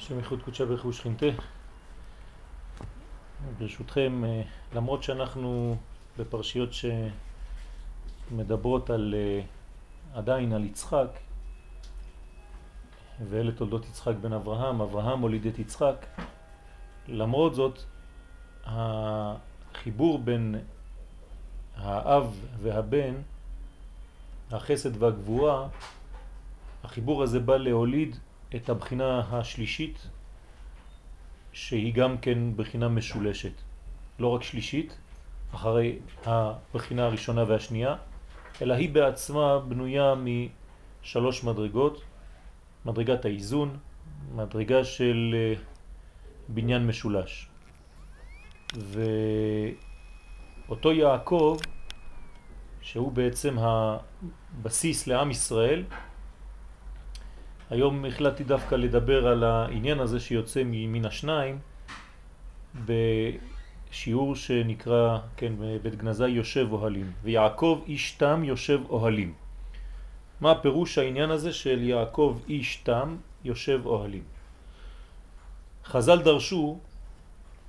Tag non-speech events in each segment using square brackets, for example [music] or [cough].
השם ייחוד קודשה ברכו ושכינתה. ברשותכם, אה, למרות שאנחנו בפרשיות שמדברות על אה, עדיין על יצחק, ואלה תולדות יצחק בן אברהם, אברהם הוליד את יצחק, למרות זאת החיבור בין האב והבן, החסד והגבורה, החיבור הזה בא להוליד את הבחינה השלישית, שהיא גם כן בחינה משולשת. לא רק שלישית, אחרי הבחינה הראשונה והשנייה, אלא היא בעצמה בנויה משלוש מדרגות, מדרגת האיזון, מדרגה של אה, בניין משולש. ואותו יעקב, שהוא בעצם הבסיס לעם ישראל, היום החלטתי דווקא לדבר על העניין הזה שיוצא מן השניים בשיעור שנקרא, כן, בית גנזה יושב אוהלים, ויעקב איש תם יושב אוהלים. מה פירוש העניין הזה של יעקב איש תם יושב אוהלים? חז"ל דרשו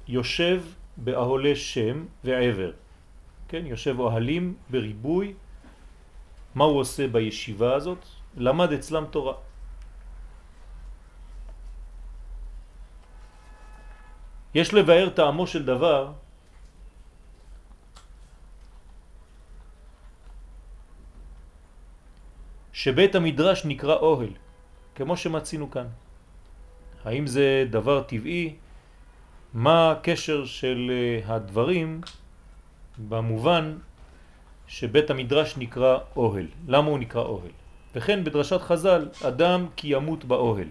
יושב באהולי שם ועבר, כן, יושב אוהלים בריבוי, מה הוא עושה בישיבה הזאת? למד אצלם תורה. יש לבאר טעמו של דבר שבית המדרש נקרא אוהל, כמו שמצינו כאן. האם זה דבר טבעי? מה הקשר של אה, הדברים במובן שבית המדרש נקרא אוהל? למה הוא נקרא אוהל? וכן בדרשת חז"ל, אדם כי ימות באוהל.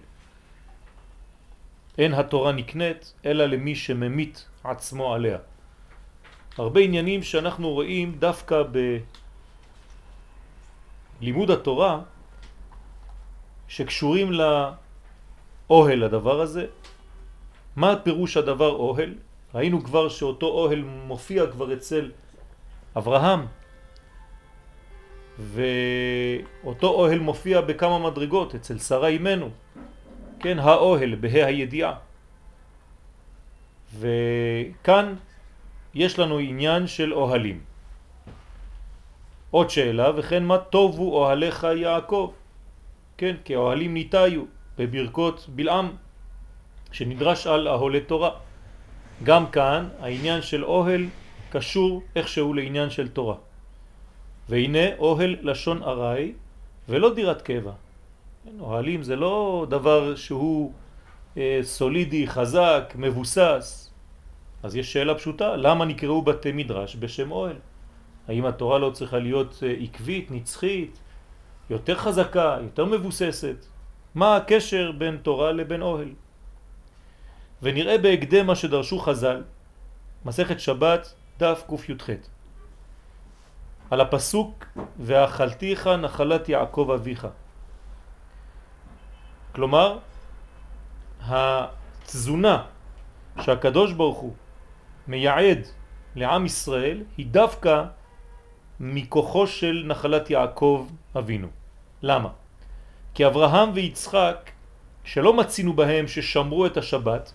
אין התורה נקנית אלא למי שממית עצמו עליה. הרבה עניינים שאנחנו רואים דווקא בלימוד התורה שקשורים לאוהל הדבר הזה. מה פירוש הדבר אוהל? ראינו כבר שאותו אוהל מופיע כבר אצל אברהם ואותו אוהל מופיע בכמה מדרגות אצל שרה אימנו כן, האוהל, בה"א הידיעה. וכאן יש לנו עניין של אוהלים. עוד שאלה, וכן מה טובו אוהליך יעקב? כן, כי אוהלים ניתאיו בברכות בלעם, שנדרש על אהולי תורה. גם כאן העניין של אוהל קשור איכשהו לעניין של תורה. והנה אוהל לשון ארעי ולא דירת קבע. כן, אוהלים זה לא דבר שהוא אה, סולידי, חזק, מבוסס. אז יש שאלה פשוטה, למה נקראו בתי מדרש בשם אוהל? האם התורה לא צריכה להיות אה, עקבית, נצחית, יותר חזקה, יותר מבוססת? מה הקשר בין תורה לבין אוהל? ונראה בהקדם מה שדרשו חז"ל, מסכת שבת, דף קי"ח. על הפסוק ואכלתיך נחלת יעקב אביך. כלומר, התזונה שהקדוש ברוך הוא מייעד לעם ישראל היא דווקא מכוחו של נחלת יעקב אבינו. למה? כי אברהם ויצחק, שלא מצינו בהם ששמרו את השבת,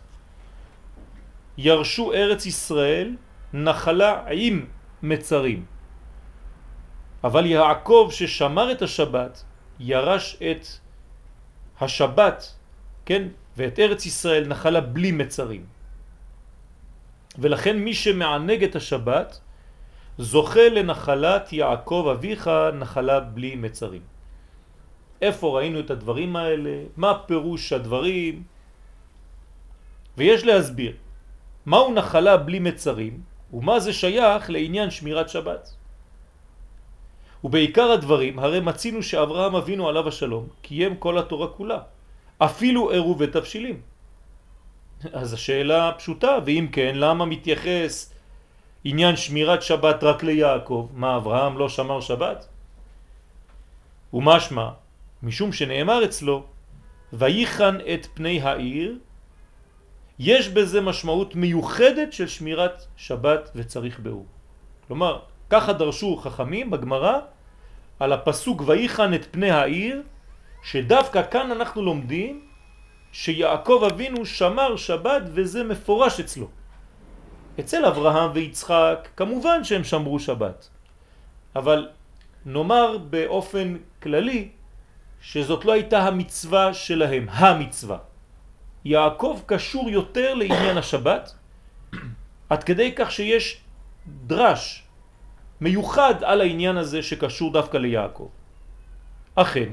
ירשו ארץ ישראל נחלה עם מצרים. אבל יעקב ששמר את השבת ירש את השבת, כן, ואת ארץ ישראל נחלה בלי מצרים. ולכן מי שמענג את השבת זוכה לנחלת יעקב אביך נחלה בלי מצרים. איפה ראינו את הדברים האלה? מה פירוש הדברים? ויש להסביר מהו נחלה בלי מצרים ומה זה שייך לעניין שמירת שבת. ובעיקר הדברים הרי מצינו שאברהם אבינו עליו השלום קיים כל התורה כולה, אפילו עירוב ותבשילים. אז השאלה פשוטה, ואם כן, למה מתייחס עניין שמירת שבת רק ליעקב? מה, אברהם לא שמר שבת? ומשמע, משום שנאמר אצלו, ויחן את פני העיר, יש בזה משמעות מיוחדת של שמירת שבת וצריך באור. כלומר, ככה דרשו חכמים בגמרא על הפסוק ויחן את פני העיר, שדווקא כאן אנחנו לומדים שיעקב אבינו שמר שבת וזה מפורש אצלו. אצל אברהם ויצחק כמובן שהם שמרו שבת, אבל נאמר באופן כללי שזאת לא הייתה המצווה שלהם, המצווה. יעקב קשור יותר לעניין השבת, עד כדי כך שיש דרש מיוחד על העניין הזה שקשור דווקא ליעקב. אכן,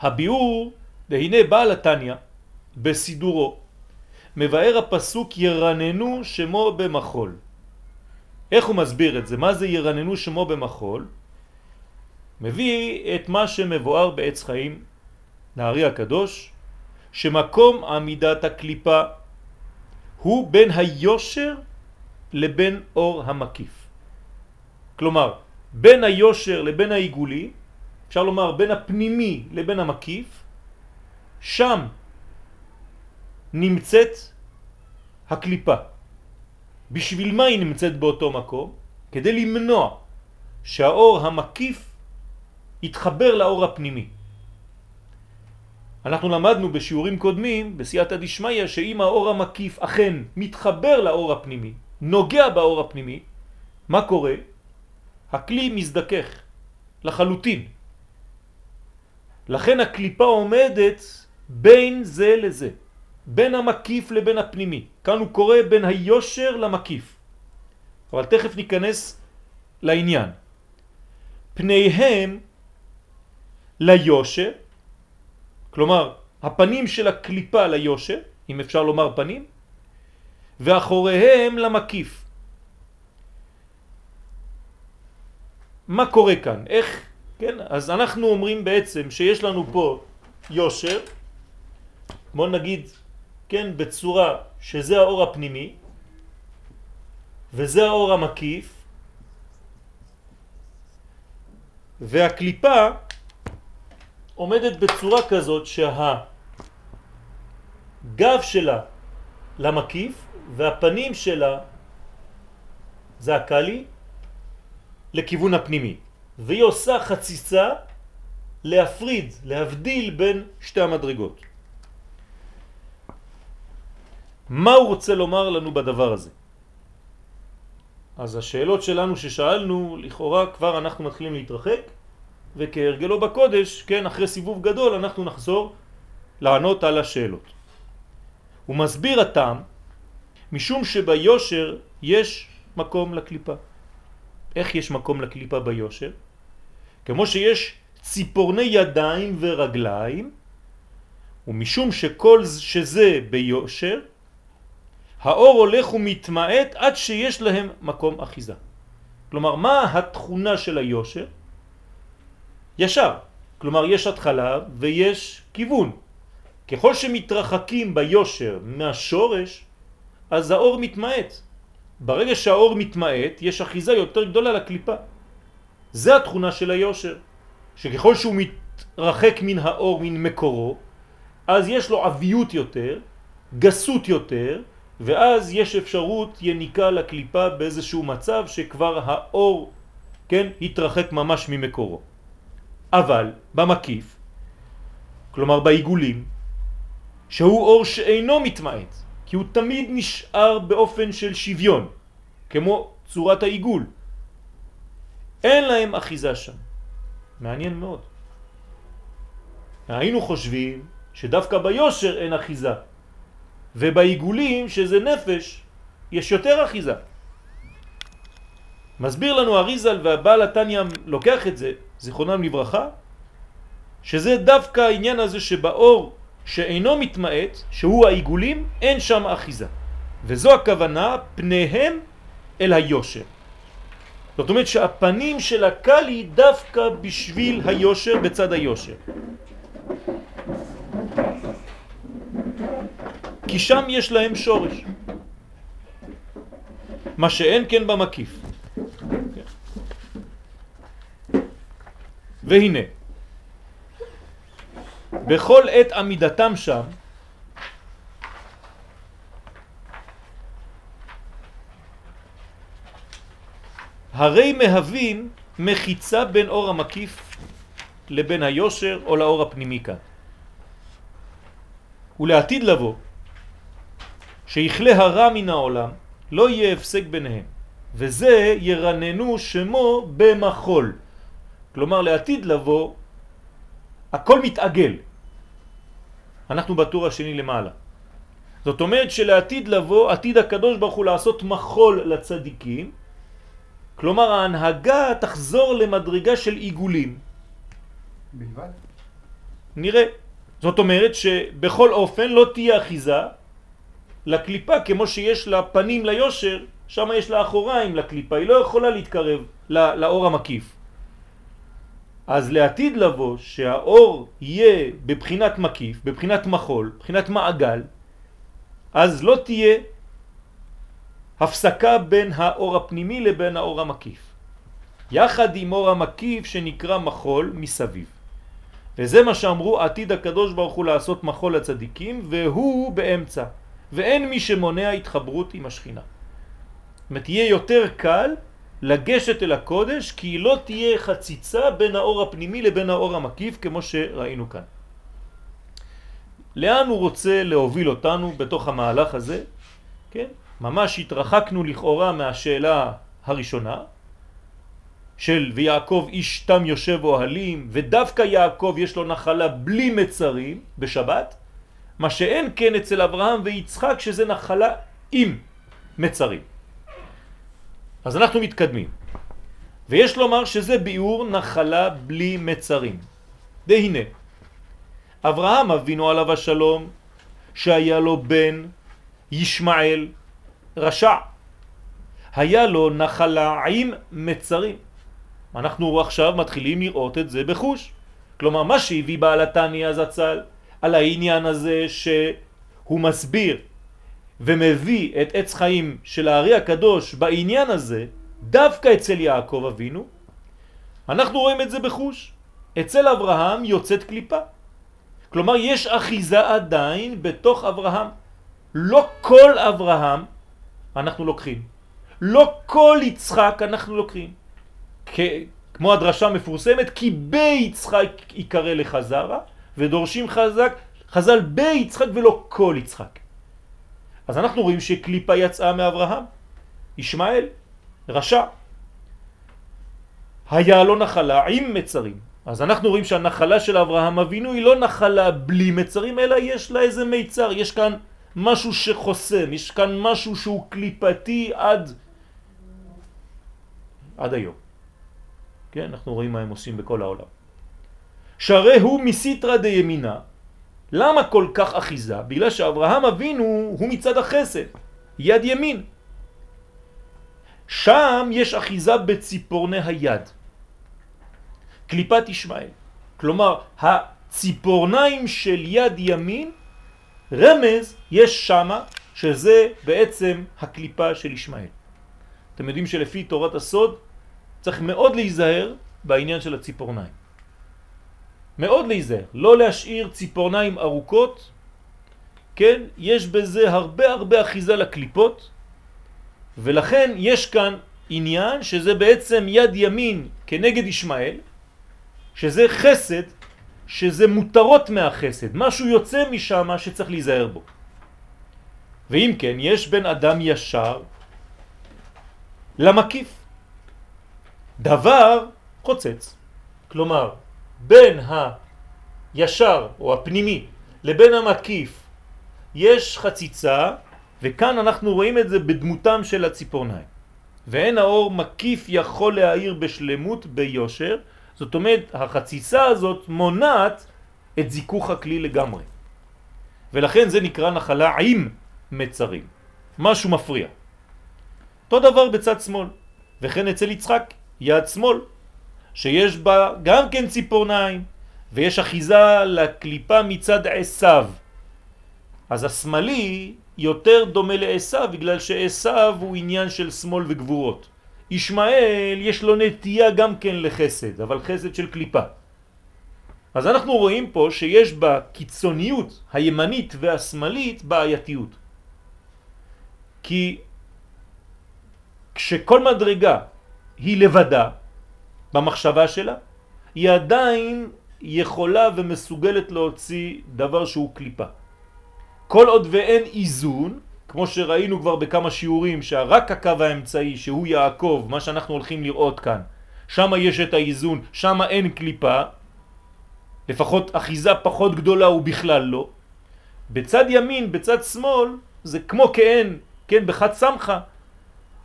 הביאור, והנה בעל התניא בסידורו, מבאר הפסוק ירננו שמו במחול. איך הוא מסביר את זה? מה זה ירננו שמו במחול? מביא את מה שמבואר בעץ חיים, נהרי הקדוש, שמקום עמידת הקליפה הוא בין היושר לבין אור המקיף. כלומר, בין היושר לבין העיגולי, אפשר לומר בין הפנימי לבין המקיף, שם נמצאת הקליפה. בשביל מה היא נמצאת באותו מקום? כדי למנוע שהאור המקיף יתחבר לאור הפנימי. אנחנו למדנו בשיעורים קודמים, בסייעתא דשמיא, שאם האור המקיף אכן מתחבר לאור הפנימי, נוגע באור הפנימי, מה קורה? הכלי מזדכך לחלוטין. לכן הקליפה עומדת בין זה לזה, בין המקיף לבין הפנימי. כאן הוא קורא בין היושר למקיף. אבל תכף ניכנס לעניין. פניהם ליושר, כלומר הפנים של הקליפה ליושר, אם אפשר לומר פנים, ואחוריהם למקיף. מה קורה כאן? איך, כן? אז אנחנו אומרים בעצם שיש לנו פה יושר, בוא נגיד, כן, בצורה שזה האור הפנימי, וזה האור המקיף, והקליפה עומדת בצורה כזאת שהגב שלה למקיף והפנים שלה זה הקלי לכיוון הפנימי והיא עושה חציצה להפריד, להבדיל בין שתי המדרגות. מה הוא רוצה לומר לנו בדבר הזה? אז השאלות שלנו ששאלנו, לכאורה כבר אנחנו מתחילים להתרחק, וכהרגלו בקודש, כן, אחרי סיבוב גדול אנחנו נחזור לענות על השאלות. הוא מסביר הטעם, משום שביושר יש מקום לקליפה. איך יש מקום לקליפה ביושר? כמו שיש ציפורני ידיים ורגליים, ומשום שכל שזה ביושר, האור הולך ומתמעט עד שיש להם מקום אחיזה. כלומר, מה התכונה של היושר? ישר. כלומר, יש התחלה ויש כיוון. ככל שמתרחקים ביושר מהשורש, אז האור מתמעט. ברגע שהאור מתמעט, יש אחיזה יותר גדולה לקליפה. זה התכונה של היושר. שככל שהוא מתרחק מן האור, מן מקורו, אז יש לו עביות יותר, גסות יותר, ואז יש אפשרות יניקה לקליפה באיזשהו מצב שכבר האור, כן, התרחק ממש ממקורו. אבל במקיף, כלומר בעיגולים, שהוא אור שאינו מתמעט, כי הוא תמיד נשאר באופן של שוויון, כמו צורת העיגול. אין להם אחיזה שם. מעניין מאוד. היינו חושבים שדווקא ביושר אין אחיזה, ובעיגולים, שזה נפש, יש יותר אחיזה. מסביר לנו אריזל והבעל התניא לוקח את זה, זיכרונם לברכה, שזה דווקא העניין הזה שבאור שאינו מתמעט, שהוא העיגולים, אין שם אחיזה. וזו הכוונה, פניהם אל היושר. זאת אומרת שהפנים של הקלי דווקא בשביל היושר בצד היושר. כי שם יש להם שורש. מה שאין כן במקיף. והנה, בכל עת עמידתם שם, הרי מהווים מחיצה בין אור המקיף לבין היושר או לאור הפנימי כאן. ולעתיד לבוא, שיכלה הרע מן העולם, לא יהיה הפסק ביניהם, וזה ירננו שמו במחול. כלומר, לעתיד לבוא, הכל מתעגל. אנחנו בטור השני למעלה. זאת אומרת שלעתיד לבוא, עתיד הקדוש ברוך הוא לעשות מחול לצדיקים, כלומר ההנהגה תחזור למדרגה של עיגולים. בלבד? נראה. זאת אומרת שבכל אופן לא תהיה אחיזה לקליפה כמו שיש לה פנים ליושר, שם יש לה אחוריים לקליפה, היא לא יכולה להתקרב לאור המקיף. אז לעתיד לבוא שהאור יהיה בבחינת מקיף, בבחינת מחול, בבחינת מעגל, אז לא תהיה הפסקה בין האור הפנימי לבין האור המקיף. יחד עם אור המקיף שנקרא מחול מסביב. וזה מה שאמרו עתיד הקדוש ברוך הוא לעשות מחול לצדיקים והוא באמצע ואין מי שמונע התחברות עם השכינה. זאת אומרת, יהיה יותר קל לגשת אל הקודש כי לא תהיה חציצה בין האור הפנימי לבין האור המקיף כמו שראינו כאן. לאן הוא רוצה להוביל אותנו בתוך המהלך הזה? כן? ממש התרחקנו לכאורה מהשאלה הראשונה של ויעקב איש תם יושב אוהלים ודווקא יעקב יש לו נחלה בלי מצרים בשבת מה שאין כן אצל אברהם ויצחק שזה נחלה עם מצרים אז אנחנו מתקדמים. ויש לומר שזה ביאור נחלה בלי מצרים. והנה אברהם אבינו עליו השלום שהיה לו בן ישמעאל רשע. היה לו נחלה עם מצרים. אנחנו עכשיו מתחילים לראות את זה בחוש. כלומר מה שהביא בעל התניא זצ"ל על העניין הזה שהוא מסביר ומביא את עץ חיים של הארי הקדוש בעניין הזה דווקא אצל יעקב אבינו אנחנו רואים את זה בחוש. אצל אברהם יוצאת קליפה. כלומר יש אחיזה עדיין בתוך אברהם. לא כל אברהם אנחנו לוקחים. לא כל יצחק אנחנו לוקחים. כמו הדרשה מפורסמת כי ביצחק יקרא לחזרה ודורשים חזק, חז"ל ביצחק ולא כל יצחק. אז אנחנו רואים שקליפה יצאה מאברהם, ישמעאל, רשע. היה לו נחלה עם מצרים. אז אנחנו רואים שהנחלה של אברהם אבינו היא לא נחלה בלי מצרים, אלא יש לה איזה מיצר, יש כאן משהו שחוסם, יש כאן משהו שהוא קליפתי עד, עד היום. כן, אנחנו רואים מה הם עושים בכל העולם. שהרי הוא מסיטרא דימינה. למה כל כך אחיזה? בגלל שאברהם אבינו הוא מצד החסד, יד ימין. שם יש אחיזה בציפורני היד. קליפת ישמעאל. כלומר, הציפורניים של יד ימין, רמז יש שמה, שזה בעצם הקליפה של ישמעאל. אתם יודעים שלפי תורת הסוד צריך מאוד להיזהר בעניין של הציפורניים. מאוד להיזהר, לא להשאיר ציפורניים ארוכות, כן? יש בזה הרבה הרבה אחיזה לקליפות, ולכן יש כאן עניין שזה בעצם יד ימין כנגד ישמעאל, שזה חסד, שזה מותרות מהחסד, משהו יוצא משם שצריך להיזהר בו. ואם כן, יש בין אדם ישר למקיף. דבר חוצץ. כלומר, בין הישר או הפנימי לבין המקיף יש חציצה, וכאן אנחנו רואים את זה בדמותם של הציפורניים. ואין האור מקיף יכול להאיר בשלמות ביושר, זאת אומרת החציצה הזאת מונעת את זיכוך הכלי לגמרי. ולכן זה נקרא נחלה עם מצרים, משהו מפריע. אותו דבר בצד שמאל, וכן אצל יצחק, יד שמאל, שיש בה גם כן ציפורניים, ויש אחיזה לקליפה מצד עשיו. אז השמאלי יותר דומה לעשיו בגלל שעשיו הוא עניין של שמאל וגבורות. ישמעאל יש לו נטייה גם כן לחסד, אבל חסד של קליפה. אז אנחנו רואים פה שיש בקיצוניות הימנית והשמאלית בעייתיות. כי כשכל מדרגה היא לבדה, במחשבה שלה, היא עדיין יכולה ומסוגלת להוציא דבר שהוא קליפה. כל עוד ואין איזון, כמו שראינו כבר בכמה שיעורים, שרק הקו האמצעי שהוא יעקב, מה שאנחנו הולכים לראות כאן, שם יש את האיזון, שם אין קליפה, לפחות אחיזה פחות גדולה ובכלל לא. בצד ימין, בצד שמאל, זה כמו כאין, כן, בחד סמכה,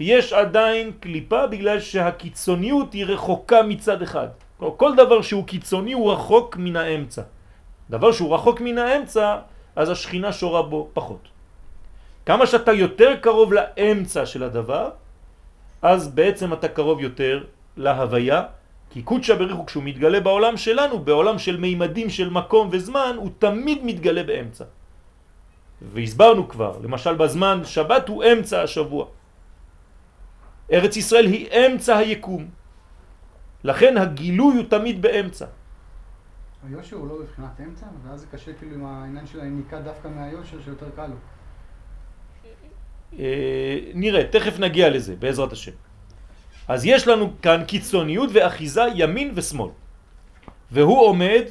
יש עדיין קליפה בגלל שהקיצוניות היא רחוקה מצד אחד. כל דבר שהוא קיצוני הוא רחוק מן האמצע. דבר שהוא רחוק מן האמצע, אז השכינה שורה בו פחות. כמה שאתה יותר קרוב לאמצע של הדבר, אז בעצם אתה קרוב יותר להוויה, כי קודשא בריך הוא כשהוא מתגלה בעולם שלנו, בעולם של מימדים של מקום וזמן, הוא תמיד מתגלה באמצע. והסברנו כבר, למשל בזמן שבת הוא אמצע השבוע. ארץ ישראל היא אמצע היקום. לכן הגילוי הוא תמיד באמצע. היושר הוא לא בבחינת אמצע, ואז זה קשה כאילו עם העניין של היניקה דווקא מהיושר שיותר קל לו. אה, נראה, תכף נגיע לזה, בעזרת השם. אז יש לנו כאן קיצוניות ואחיזה ימין ושמאל. והוא עומד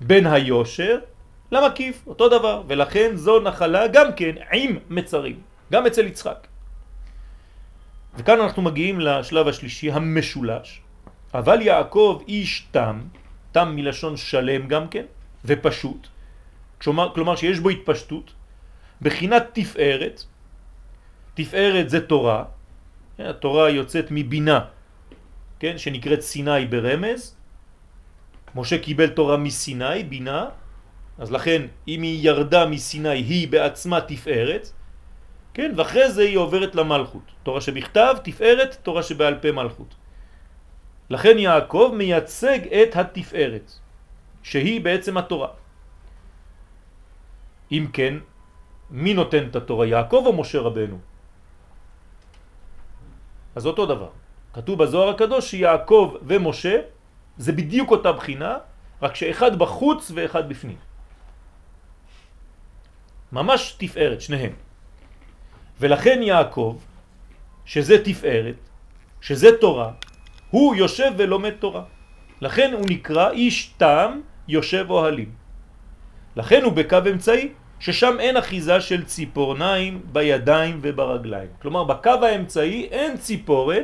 בין היושר למקיף, אותו דבר, ולכן זו נחלה גם כן עם מצרים, גם אצל יצחק. וכאן אנחנו מגיעים לשלב השלישי, המשולש. אבל יעקב איש תם, תם מלשון שלם גם כן, ופשוט, כלומר, כלומר שיש בו התפשטות, בחינת תפארת, תפארת זה תורה, כן, התורה יוצאת מבינה, כן, שנקראת סיני ברמז, משה קיבל תורה מסיני, בינה, אז לכן אם היא ירדה מסיני היא בעצמה תפארת, כן, ואחרי זה היא עוברת למלכות. תורה שבכתב, תפארת, תורה שבעל פה מלכות. לכן יעקב מייצג את התפארת, שהיא בעצם התורה. אם כן, מי נותן את התורה, יעקב או משה רבנו? אז אותו דבר. כתוב בזוהר הקדוש שיעקב ומשה זה בדיוק אותה בחינה, רק שאחד בחוץ ואחד בפנים. ממש תפארת, שניהם. ולכן יעקב, שזה תפארת, שזה תורה, הוא יושב ולומד תורה. לכן הוא נקרא איש תם יושב אוהלים. לכן הוא בקו אמצעי, ששם אין אחיזה של ציפורניים בידיים וברגליים. כלומר, בקו האמצעי אין ציפורן,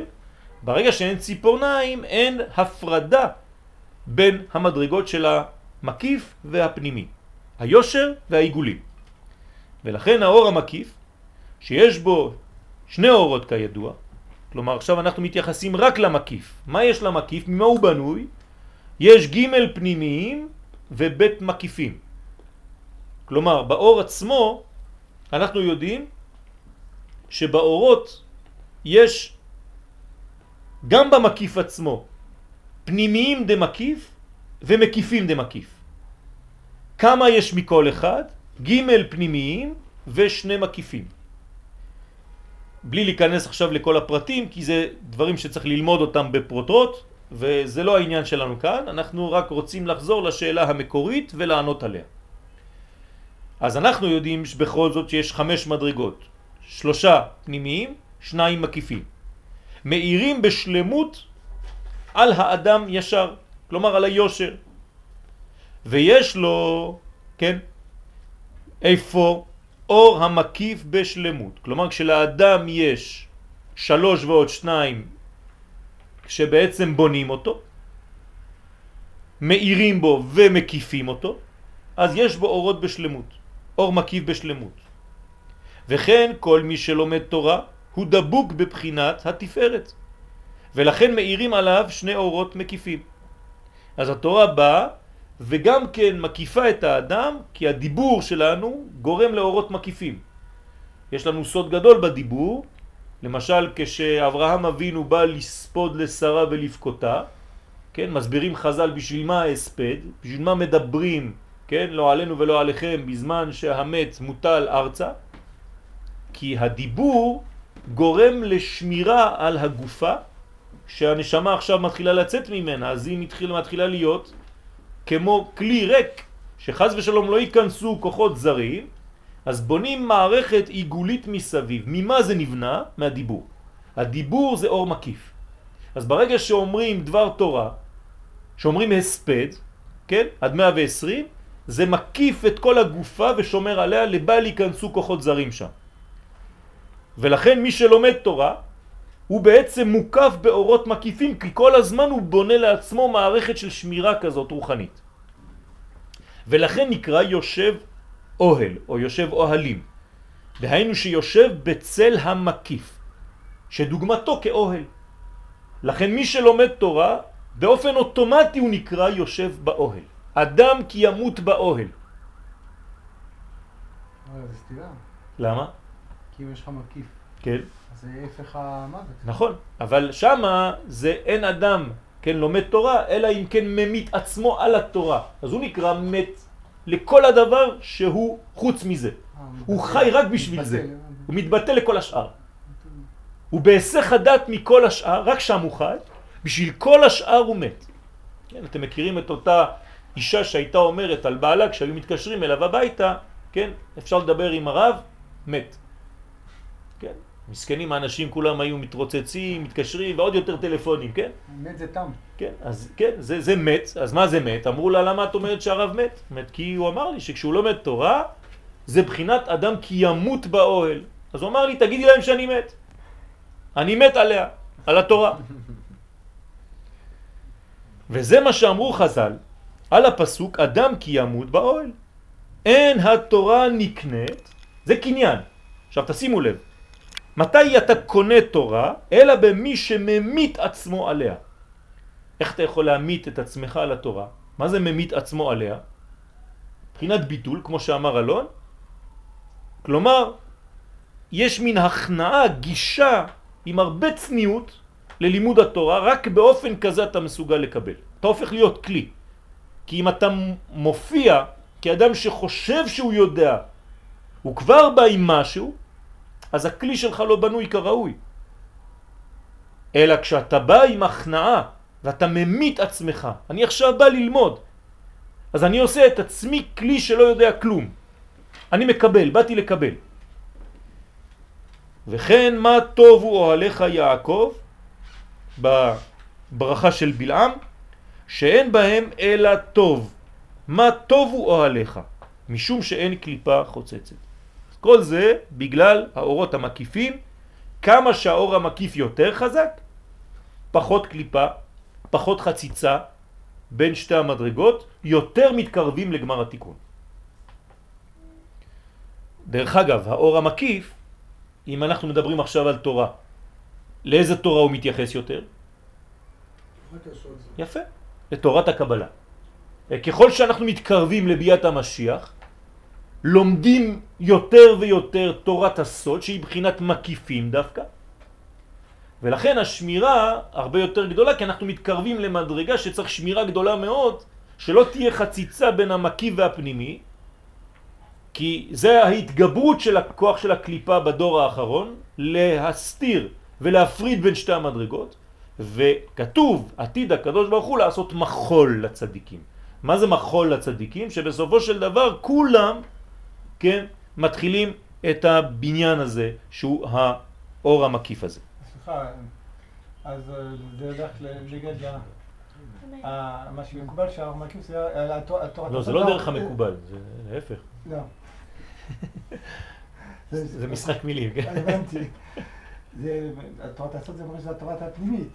ברגע שאין ציפורניים אין הפרדה בין המדרגות של המקיף והפנימי, היושר והעיגולים. ולכן האור המקיף, שיש בו שני אורות כידוע, כלומר עכשיו אנחנו מתייחסים רק למקיף. מה יש למקיף? ממה הוא בנוי? יש ג' פנימיים ובית מקיפים. כלומר, באור עצמו אנחנו יודעים שבאורות יש גם במקיף עצמו פנימיים דמקיף ומקיפים דמקיף. כמה יש מכל אחד? ג' פנימיים ושני מקיפים. בלי להיכנס עכשיו לכל הפרטים, כי זה דברים שצריך ללמוד אותם בפרוטות, וזה לא העניין שלנו כאן, אנחנו רק רוצים לחזור לשאלה המקורית ולענות עליה. אז אנחנו יודעים בכל זאת שיש חמש מדרגות, שלושה פנימיים, שניים מקיפים. מאירים בשלמות על האדם ישר, כלומר על היושר. ויש לו, כן, איפה אור המקיף בשלמות. כלומר כשלאדם יש שלוש ועוד שניים שבעצם בונים אותו, מאירים בו ומקיפים אותו, אז יש בו אורות בשלמות, אור מקיף בשלמות. וכן כל מי שלומד תורה הוא דבוק בבחינת התפארת, ולכן מאירים עליו שני אורות מקיפים. אז התורה באה וגם כן מקיפה את האדם, כי הדיבור שלנו גורם לאורות מקיפים. יש לנו סוד גדול בדיבור, למשל כשאברהם אבינו בא לספוד לשרה ולבכותה, כן, מסבירים חז"ל בשביל מה ההספד, בשביל מה מדברים, כן, לא עלינו ולא עליכם, בזמן שהמת מוטל ארצה, כי הדיבור גורם לשמירה על הגופה, שהנשמה עכשיו מתחילה לצאת ממנה, אז היא מתחילה, מתחילה להיות כמו כלי ריק, שחז ושלום לא ייכנסו כוחות זרים, אז בונים מערכת עיגולית מסביב. ממה זה נבנה? מהדיבור. הדיבור זה אור מקיף. אז ברגע שאומרים דבר תורה, שאומרים הספד, כן, עד 120, זה מקיף את כל הגופה ושומר עליה לבל ייכנסו כוחות זרים שם. ולכן מי שלומד תורה הוא בעצם מוקף באורות מקיפים כי כל הזמן הוא בונה לעצמו מערכת של שמירה כזאת רוחנית. ולכן נקרא יושב אוהל או יושב אוהלים. דהיינו שיושב בצל המקיף, שדוגמתו כאוהל. לכן מי שלומד תורה באופן אוטומטי הוא נקרא יושב באוהל. אדם כי ימות באוהל. זה סתירה. למה? כי אם יש לך מקיף, כן. זה הפך המוות. נכון, אבל שמה זה אין אדם, כן, לומד תורה, אלא אם כן ממית עצמו על התורה. אז הוא נקרא מת לכל הדבר שהוא חוץ מזה. אה, הוא. חי רק בשביל זה. הוא מתבטא לכל השאר. הוא בהיסח הדעת מכל השאר, רק שם הוא חי, בשביל כל השאר הוא מת. כן, אתם מכירים את אותה אישה שהייתה אומרת על בעלה כשהיו מתקשרים אליו הביתה, כן, אפשר לדבר עם הרב, מת. מסכנים האנשים כולם היו מתרוצצים, מתקשרים ועוד יותר טלפונים, כן? מת זה תם. כן, אז כן, זה, זה מת, אז מה זה מת? אמרו לה, למה את אומרת שהרב מת? מת כי הוא אמר לי שכשהוא לומד תורה, זה בחינת אדם כי ימות באוהל. אז הוא אמר לי, תגידי להם שאני מת. אני מת עליה, על התורה. [laughs] וזה מה שאמרו חז"ל על הפסוק, אדם כי ימות באוהל. אין התורה נקנית, זה קניין. עכשיו תשימו לב, מתי אתה קונה תורה? אלא במי שממית עצמו עליה. איך אתה יכול להמית את עצמך על התורה? מה זה ממית עצמו עליה? מבחינת ביטול, כמו שאמר אלון, כלומר, יש מין הכנעה, גישה עם הרבה צניעות ללימוד התורה, רק באופן כזה אתה מסוגל לקבל. אתה הופך להיות כלי. כי אם אתה מופיע כאדם שחושב שהוא יודע, הוא כבר בא עם משהו, אז הכלי שלך לא בנוי כראוי. אלא כשאתה בא עם הכנעה ואתה ממית עצמך, אני עכשיו בא ללמוד, אז אני עושה את עצמי כלי שלא יודע כלום. אני מקבל, באתי לקבל. וכן מה טוב הוא אוהליך יעקב בברכה של בלעם שאין בהם אלא טוב. מה טוב הוא אוהליך משום שאין קליפה חוצצת. כל זה בגלל האורות המקיפים, כמה שהאור המקיף יותר חזק, פחות קליפה, פחות חציצה בין שתי המדרגות, יותר מתקרבים לגמר התיקון. דרך אגב, האור המקיף, אם אנחנו מדברים עכשיו על תורה, לאיזה תורה הוא מתייחס יותר? יפה, לתורת הקבלה. ככל שאנחנו מתקרבים לביאת המשיח, לומדים יותר ויותר תורת הסוד שהיא בחינת מקיפים דווקא ולכן השמירה הרבה יותר גדולה כי אנחנו מתקרבים למדרגה שצריך שמירה גדולה מאוד שלא תהיה חציצה בין המקיף והפנימי כי זה ההתגברות של הכוח של הקליפה בדור האחרון להסתיר ולהפריד בין שתי המדרגות וכתוב עתיד הקדוש ברוך הוא לעשות מחול לצדיקים מה זה מחול לצדיקים? שבסופו של דבר כולם כן, מתחילים את הבניין הזה שהוא האור המקיף הזה. סליחה, אז אה, זה הולך נגד ה- מה שמקובל שהאור מקיף זה התורה. לא, זה לא דרך המקובל, זה להפך. לא. זה משחק מילים, כן? הבנתי. זה, תורת הסוד זה אומר שזה התורת הפנימית,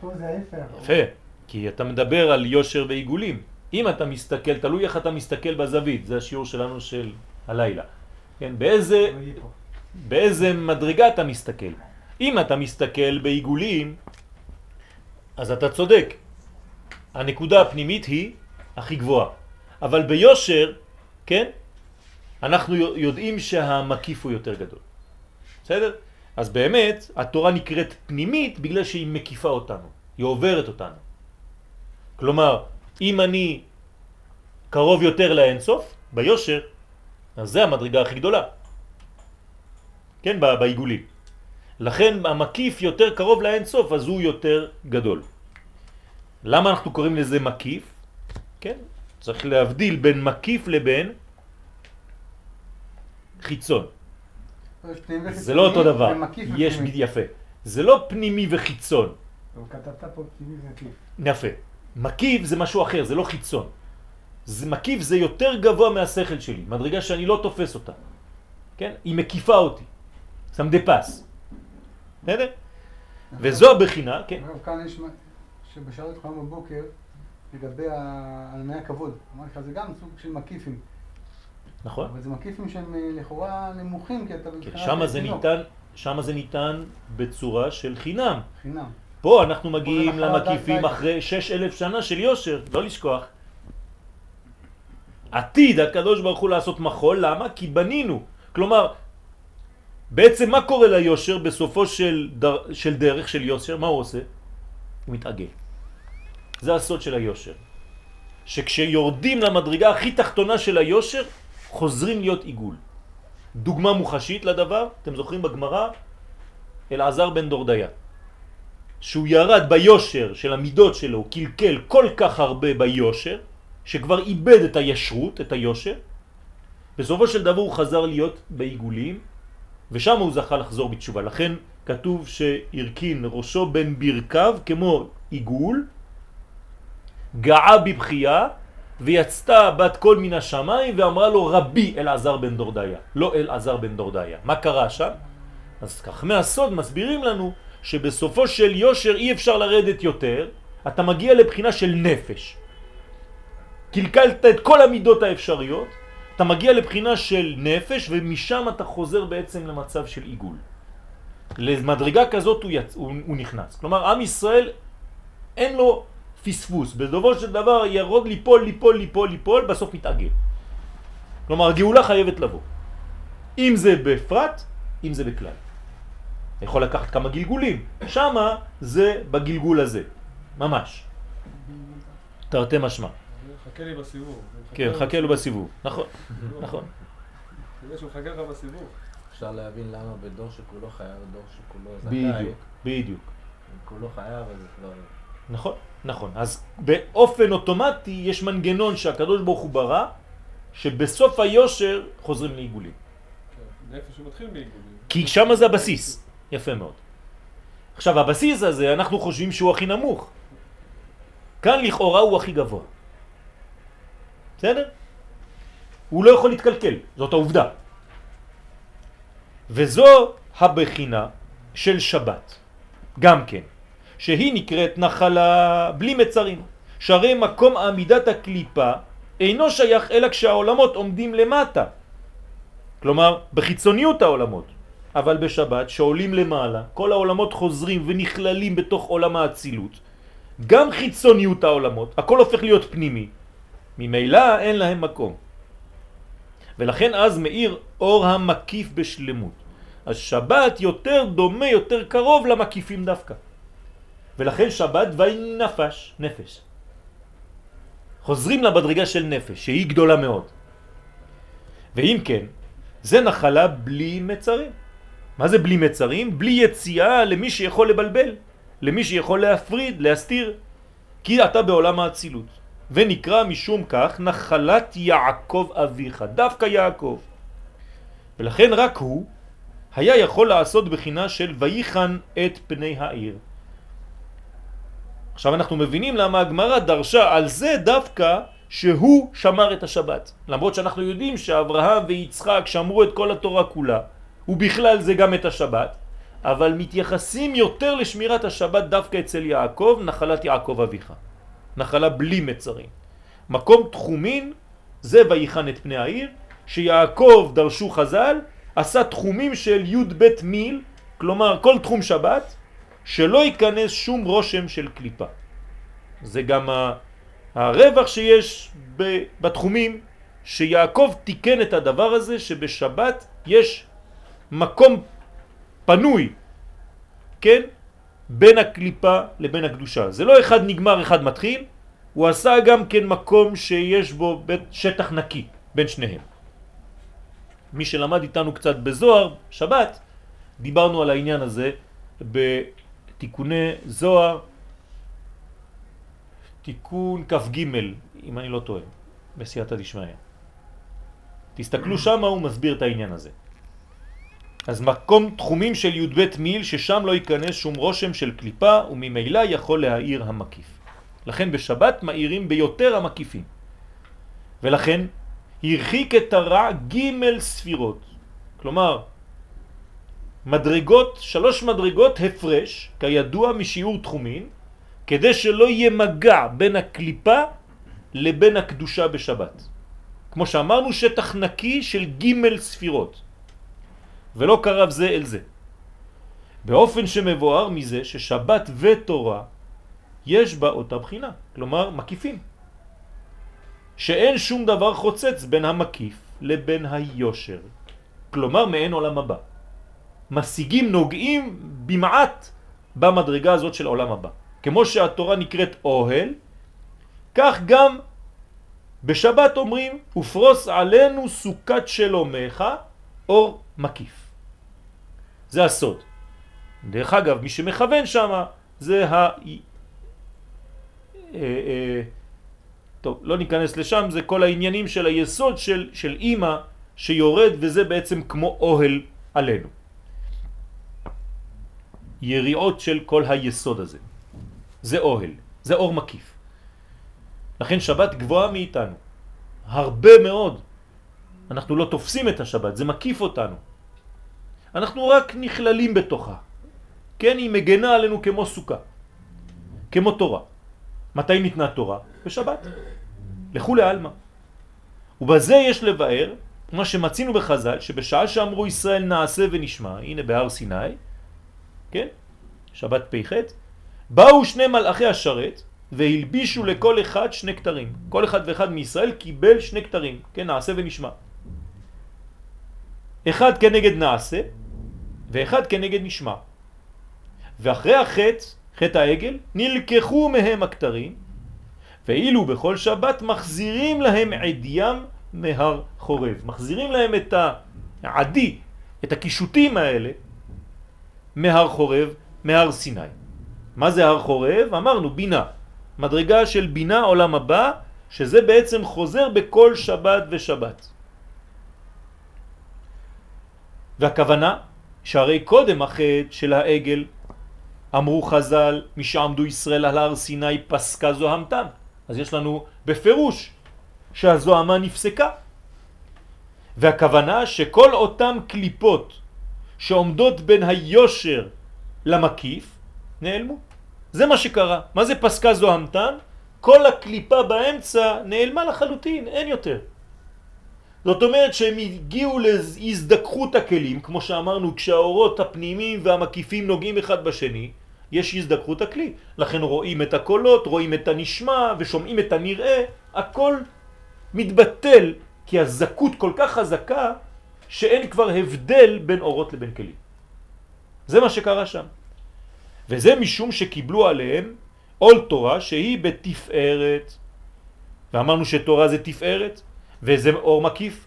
פה זה ההפך. יפה, כי אתה מדבר על יושר ועיגולים. אם אתה מסתכל, תלוי איך אתה מסתכל בזווית, זה השיעור שלנו של הלילה. כן, באיזה, לא. באיזה מדרגה אתה מסתכל. אם אתה מסתכל בעיגולים, אז אתה צודק. הנקודה הפנימית היא הכי גבוהה. אבל ביושר, כן, אנחנו יודעים שהמקיף הוא יותר גדול. בסדר? אז באמת, התורה נקראת פנימית בגלל שהיא מקיפה אותנו, היא עוברת אותנו. כלומר, אם אני קרוב יותר לאינסוף, ביושר, אז זה המדרגה הכי גדולה. כן, בעיגולים. לכן המקיף יותר קרוב לאינסוף, אז הוא יותר גדול. למה אנחנו קוראים לזה מקיף? כן, צריך להבדיל בין מקיף לבין חיצון. זה לא אותו דבר. יש. יפה. זה לא פנימי וחיצון. הוא כתבת פה פנימי ומקיף. יפה. מקיף זה משהו אחר, זה לא חיצון. זה מקיף זה יותר גבוה מהשכל שלי, מדרגה שאני לא תופס אותה. כן? היא מקיפה אותי. שם דה פס. בסדר? וזו הבחינה, כן. כאן יש, שבשאל אותך היום בבוקר, לגבי ענני הכבוד. אמרתי לך, זה גם סוג של מקיפים. נכון. אבל זה מקיפים שהם אה, לכאורה נמוכים, כי אתה... כן, שם זה ניתן, שם זה ניתן בצורה של חינם. חינם. פה אנחנו מגיעים למקיפים אחרי שש אלף שנה של יושר, לא לשכוח. עתיד הקדוש ברוך הוא לעשות מחול, למה? כי בנינו. כלומר, בעצם מה קורה ליושר בסופו של, דר, של דרך של יושר? מה הוא עושה? הוא מתעגל. זה הסוד של היושר. שכשיורדים למדרגה הכי תחתונה של היושר, חוזרים להיות עיגול. דוגמה מוחשית לדבר, אתם זוכרים בגמרא? אלעזר בן דורדיה. שהוא ירד ביושר של המידות שלו, הוא קלקל כל כך הרבה ביושר, שכבר איבד את הישרות, את היושר, בסופו של דבר הוא חזר להיות בעיגולים, ושם הוא זכה לחזור בתשובה. לכן כתוב שהרכין ראשו בין ברכיו כמו עיגול, גאה בבחייה, ויצתה בת כל מן השמיים ואמרה לו רבי אלעזר בן דורדיה, לא אלעזר בן דורדיה. מה קרה שם? אז כך מהסוד מסבירים לנו שבסופו של יושר אי אפשר לרדת יותר, אתה מגיע לבחינה של נפש. קלקלת את כל המידות האפשריות, אתה מגיע לבחינה של נפש ומשם אתה חוזר בעצם למצב של עיגול. למדרגה כזאת הוא, יצ... הוא, הוא נכנס. כלומר, עם ישראל אין לו פספוס, בסופו של דבר ירוד ליפול, ליפול, ליפול, ליפול, בסוף מתעגל. כלומר, הגאולה חייבת לבוא. אם זה בפרט, אם זה בכלל. יכול לקחת כמה גלגולים, שמה זה בגלגול הזה, ממש. תרתי משמע. חכה לי בסיבוב. כן, חכה לו בסיבוב, נכון, נכון. כדי שהוא מחכה לך בסיבוב. אפשר להבין למה בדור שכולו חייב, דור שכולו זכאי, בדיוק, בדיוק. אם כולו חייב אז זה כבר... נכון, נכון. אז באופן אוטומטי יש מנגנון שהקדוש ברוך הוא ברא, שבסוף היושר חוזרים לעיגולים. כן, איפה שהוא מתחיל בעיגולים. כי שם זה הבסיס. יפה מאוד. עכשיו, הבסיס הזה, אנחנו חושבים שהוא הכי נמוך. כאן לכאורה הוא הכי גבוה. בסדר? הוא לא יכול להתקלקל, זאת העובדה. וזו הבחינה של שבת, גם כן, שהיא נקראת נחלה בלי מצרים. שהרי מקום עמידת הקליפה אינו שייך אלא כשהעולמות עומדים למטה. כלומר, בחיצוניות העולמות. אבל בשבת, שעולים למעלה, כל העולמות חוזרים ונכללים בתוך עולם האצילות. גם חיצוניות העולמות, הכל הופך להיות פנימי. ממילא אין להם מקום. ולכן אז מאיר אור המקיף בשלמות. אז שבת יותר דומה, יותר קרוב למקיפים דווקא. ולכן שבת ואי נפש, נפש. חוזרים לבדרגה של נפש, שהיא גדולה מאוד. ואם כן, זה נחלה בלי מצרים. מה זה בלי מצרים? בלי יציאה למי שיכול לבלבל, למי שיכול להפריד, להסתיר. כי אתה בעולם האצילות. ונקרא משום כך נחלת יעקב אביך, דווקא יעקב. ולכן רק הוא היה יכול לעשות בחינה של ויחן את פני העיר. עכשיו אנחנו מבינים למה הגמרא דרשה על זה דווקא שהוא שמר את השבת. למרות שאנחנו יודעים שאברהם ויצחק שמרו את כל התורה כולה, ובכלל זה גם את השבת, אבל מתייחסים יותר לשמירת השבת דווקא אצל יעקב, נחלת יעקב אביך. נחלה בלי מצרים. מקום תחומין זה ויחן את פני העיר, שיעקב דרשו חז"ל, עשה תחומים של י' ב' מיל, כלומר כל תחום שבת, שלא ייכנס שום רושם של קליפה. זה גם הרווח שיש בתחומים, שיעקב תיקן את הדבר הזה, שבשבת יש מקום פנוי, כן? בין הקליפה לבין הקדושה. זה לא אחד נגמר, אחד מתחיל, הוא עשה גם כן מקום שיש בו שטח נקי בין שניהם. מי שלמד איתנו קצת בזוהר, שבת, דיברנו על העניין הזה בתיקוני זוהר, תיקון כ"ג, אם אני לא טועה, בסייעתא דשמיא. תסתכלו שם, הוא מסביר את העניין הזה. אז מקום תחומים של י"ב מיל ששם לא ייכנס שום רושם של קליפה וממילא יכול להאיר המקיף. לכן בשבת מאירים ביותר המקיפים. ולכן הרחיק את הרע ג' ספירות. כלומר, מדרגות, שלוש מדרגות הפרש, כידוע משיעור תחומין, כדי שלא יהיה מגע בין הקליפה לבין הקדושה בשבת. כמו שאמרנו, שטח נקי של ג' ספירות, ולא קרב זה אל זה. באופן שמבואר מזה ששבת ותורה יש בה אותה בחינה, כלומר מקיפים. שאין שום דבר חוצץ בין המקיף לבין היושר, כלומר מעין עולם הבא. משיגים נוגעים במעט במדרגה הזאת של עולם הבא. כמו שהתורה נקראת אוהל, כך גם בשבת אומרים, ופרוס עלינו סוכת שלומך, אור מקיף. זה הסוד. דרך אגב, מי שמכוון שם זה ה... אה, אה, טוב, לא ניכנס לשם, זה כל העניינים של היסוד של, של אימא שיורד וזה בעצם כמו אוהל עלינו. יריעות של כל היסוד הזה. זה אוהל, זה אור מקיף. לכן שבת גבוהה מאיתנו, הרבה מאוד. אנחנו לא תופסים את השבת, זה מקיף אותנו. אנחנו רק נכללים בתוכה. כן, היא מגנה עלינו כמו סוכה, כמו תורה. מתי ניתנה תורה? בשבת. לכו לעלמא. ובזה יש לבאר מה שמצינו בחז"ל, שבשעה שאמרו ישראל נעשה ונשמע, הנה בהר סיני, כן, שבת פ"ח, באו שני מלאכי השרת והלבישו לכל אחד שני כתרים. כל אחד ואחד מישראל קיבל שני כתרים, כן, נעשה ונשמע. אחד כנגד נעשה ואחד כנגד נשמע. ואחרי החטא, חטא העגל, נלקחו מהם הכתרים, ואילו בכל שבת מחזירים להם עדיים מהר חורב. מחזירים להם את העדי, את הקישוטים האלה, מהר חורב, מהר סיני. מה זה הר חורב? אמרנו בינה. מדרגה של בינה עולם הבא, שזה בעצם חוזר בכל שבת ושבת. והכוונה שהרי קודם החטא של העגל אמרו חז"ל משעמדו ישראל על הר סיני פסקה זוהמתם אז יש לנו בפירוש שהזוהמה נפסקה. והכוונה שכל אותם קליפות שעומדות בין היושר למקיף נעלמו. זה מה שקרה. מה זה פסקה זוהמתן? כל הקליפה באמצע נעלמה לחלוטין אין יותר זאת אומרת שהם הגיעו להזדקחות הכלים, כמו שאמרנו, כשהאורות הפנימיים והמקיפים נוגעים אחד בשני, יש הזדקחות הכלי. לכן רואים את הקולות, רואים את הנשמע ושומעים את הנראה, הכל מתבטל, כי הזקות כל כך חזקה, שאין כבר הבדל בין אורות לבין כלים. זה מה שקרה שם. וזה משום שקיבלו עליהם עול תורה שהיא בתפארת. ואמרנו שתורה זה תפארת, וזה אור מקיף.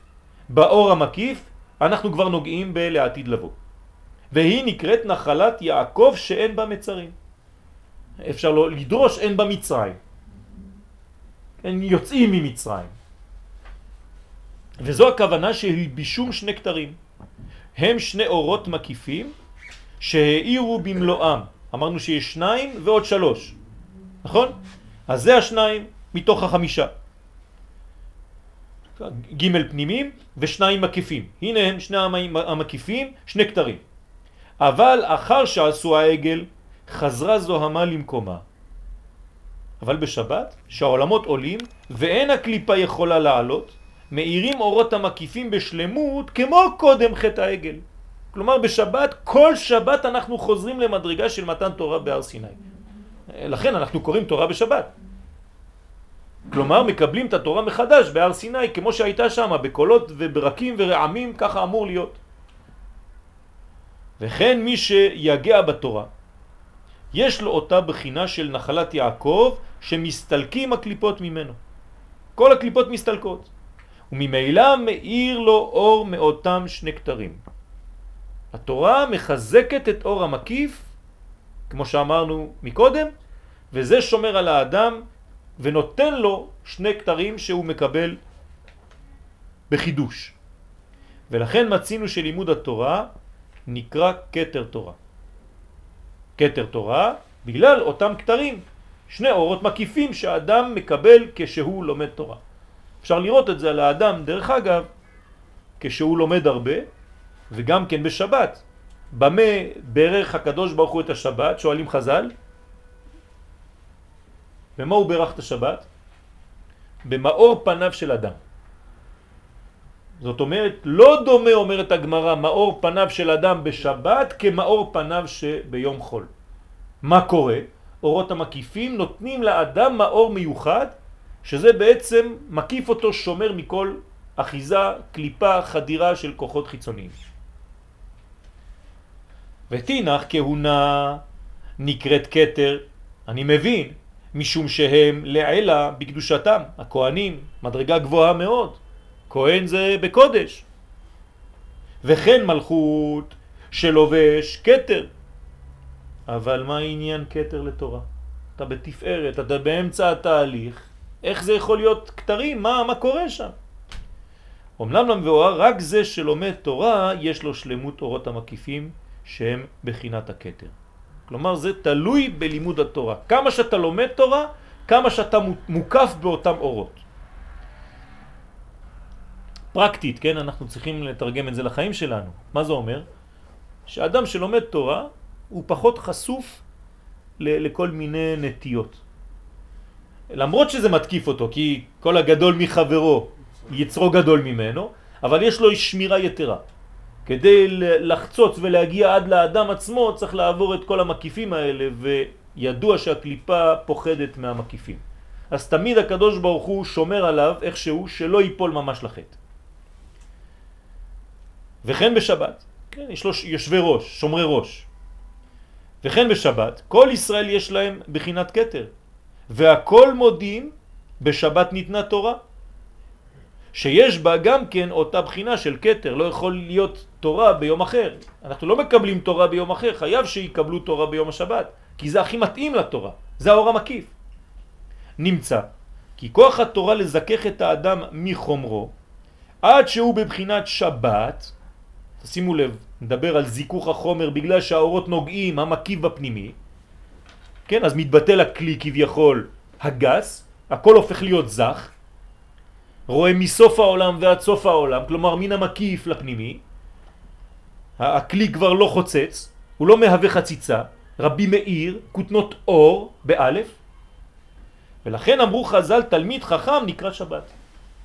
באור המקיף אנחנו כבר נוגעים בלעתיד לבוא. והיא נקראת נחלת יעקב שאין בה מצרים. אפשר לא לדרוש אין בה מצרים. הם יוצאים ממצרים. וזו הכוונה שהלבישום שני כתרים. הם שני אורות מקיפים שהאירו במלואם. אמרנו שיש שניים ועוד שלוש, נכון? אז זה השניים מתוך החמישה. ג' פנימים ושניים מקיפים. הנה הם שני המקיפים, שני כתרים. אבל אחר שעשו העגל, חזרה זוהמה למקומה. אבל בשבת, שהעולמות עולים ואין הקליפה יכולה לעלות, מאירים אורות המקיפים בשלמות כמו קודם חטא העגל. כלומר בשבת, כל שבת אנחנו חוזרים למדרגה של מתן תורה בהר סיני. לכן אנחנו קוראים תורה בשבת. כלומר מקבלים את התורה מחדש בהר סיני כמו שהייתה שם בקולות וברקים ורעמים ככה אמור להיות. וכן מי שיגע בתורה יש לו אותה בחינה של נחלת יעקב שמסתלקים הקליפות ממנו. כל הקליפות מסתלקות. וממילא מאיר לו אור מאותם שני כתרים. התורה מחזקת את אור המקיף כמו שאמרנו מקודם וזה שומר על האדם ונותן לו שני כתרים שהוא מקבל בחידוש. ולכן מצינו שלימוד התורה נקרא כתר תורה. כתר תורה בגלל אותם כתרים, שני אורות מקיפים שהאדם מקבל כשהוא לומד תורה. אפשר לראות את זה על האדם, דרך אגב, כשהוא לומד הרבה, וגם כן בשבת. במה ברך הקדוש ברוך הוא את השבת, שואלים חז"ל? במה הוא ברך את השבת? במאור פניו של אדם. זאת אומרת, לא דומה, אומרת הגמרא, מאור פניו של אדם בשבת כמאור פניו שביום חול. מה קורה? אורות המקיפים נותנים לאדם מאור מיוחד, שזה בעצם מקיף אותו שומר מכל אחיזה, קליפה, חדירה של כוחות חיצוניים. ותינח כהונה נקראת קטר, אני מבין, משום שהם לעילה בקדושתם, הכהנים, מדרגה גבוהה מאוד. כהן זה בקודש. וכן מלכות שלובש קטר. אבל מה העניין קטר לתורה? אתה בתפארת, אתה באמצע התהליך, איך זה יכול להיות כתרים? מה, מה קורה שם? אמנם למבואר, רק זה שלומד תורה, יש לו שלמות אורות המקיפים שהם בחינת הקטר. כלומר, זה תלוי בלימוד התורה. כמה שאתה לומד תורה, כמה שאתה מוקף באותם אורות. פרקטית, כן? אנחנו צריכים לתרגם את זה לחיים שלנו. מה זה אומר? שאדם שלומד תורה הוא פחות חשוף לכל מיני נטיות. למרות שזה מתקיף אותו, כי כל הגדול מחברו יצרו גדול ממנו, אבל יש לו שמירה יתרה. כדי לחצוץ ולהגיע עד לאדם עצמו צריך לעבור את כל המקיפים האלה וידוע שהקליפה פוחדת מהמקיפים. אז תמיד הקדוש ברוך הוא שומר עליו איכשהו שלא ייפול ממש לחטא. וכן בשבת, כן, יש לו יושבי ראש, שומרי ראש. וכן בשבת, כל ישראל יש להם בחינת קטר, והכל מודים בשבת ניתנה תורה. שיש בה גם כן אותה בחינה של קטר, לא יכול להיות תורה ביום אחר. אנחנו לא מקבלים תורה ביום אחר, חייב שיקבלו תורה ביום השבת, כי זה הכי מתאים לתורה, זה האור המקיף. נמצא כי כוח התורה לזכך את האדם מחומרו, עד שהוא בבחינת שבת, שימו לב, נדבר על זיכוך החומר בגלל שהאורות נוגעים, המקיף בפנימי, כן, אז מתבטל הכלי כביכול הגס, הכל הופך להיות זך, רואה מסוף העולם ועד סוף העולם, כלומר מן המקיף לפנימי, הכלי כבר לא חוצץ, הוא לא מהווה חציצה, רבי מאיר, כותנות אור, באלף, ולכן אמרו חז"ל תלמיד חכם נקרא שבת.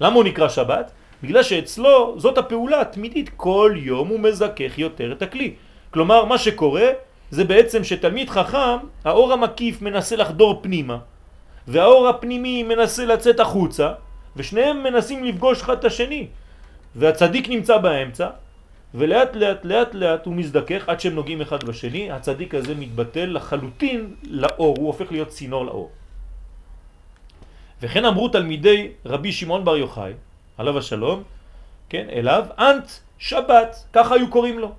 למה הוא נקרא שבת? בגלל שאצלו זאת הפעולה התמידית, כל יום הוא מזכך יותר את הכלי. כלומר, מה שקורה זה בעצם שתלמיד חכם, האור המקיף מנסה לחדור פנימה, והאור הפנימי מנסה לצאת החוצה, ושניהם מנסים לפגוש אחד את השני. והצדיק נמצא באמצע, ולאט לאט לאט לאט הוא מזדכך עד שהם נוגעים אחד בשני, הצדיק הזה מתבטל לחלוטין לאור, הוא הופך להיות צינור לאור. וכן אמרו תלמידי רבי שמעון בר יוחאי, עליו השלום, כן, אליו, אנט שבת, ככה היו קוראים לו.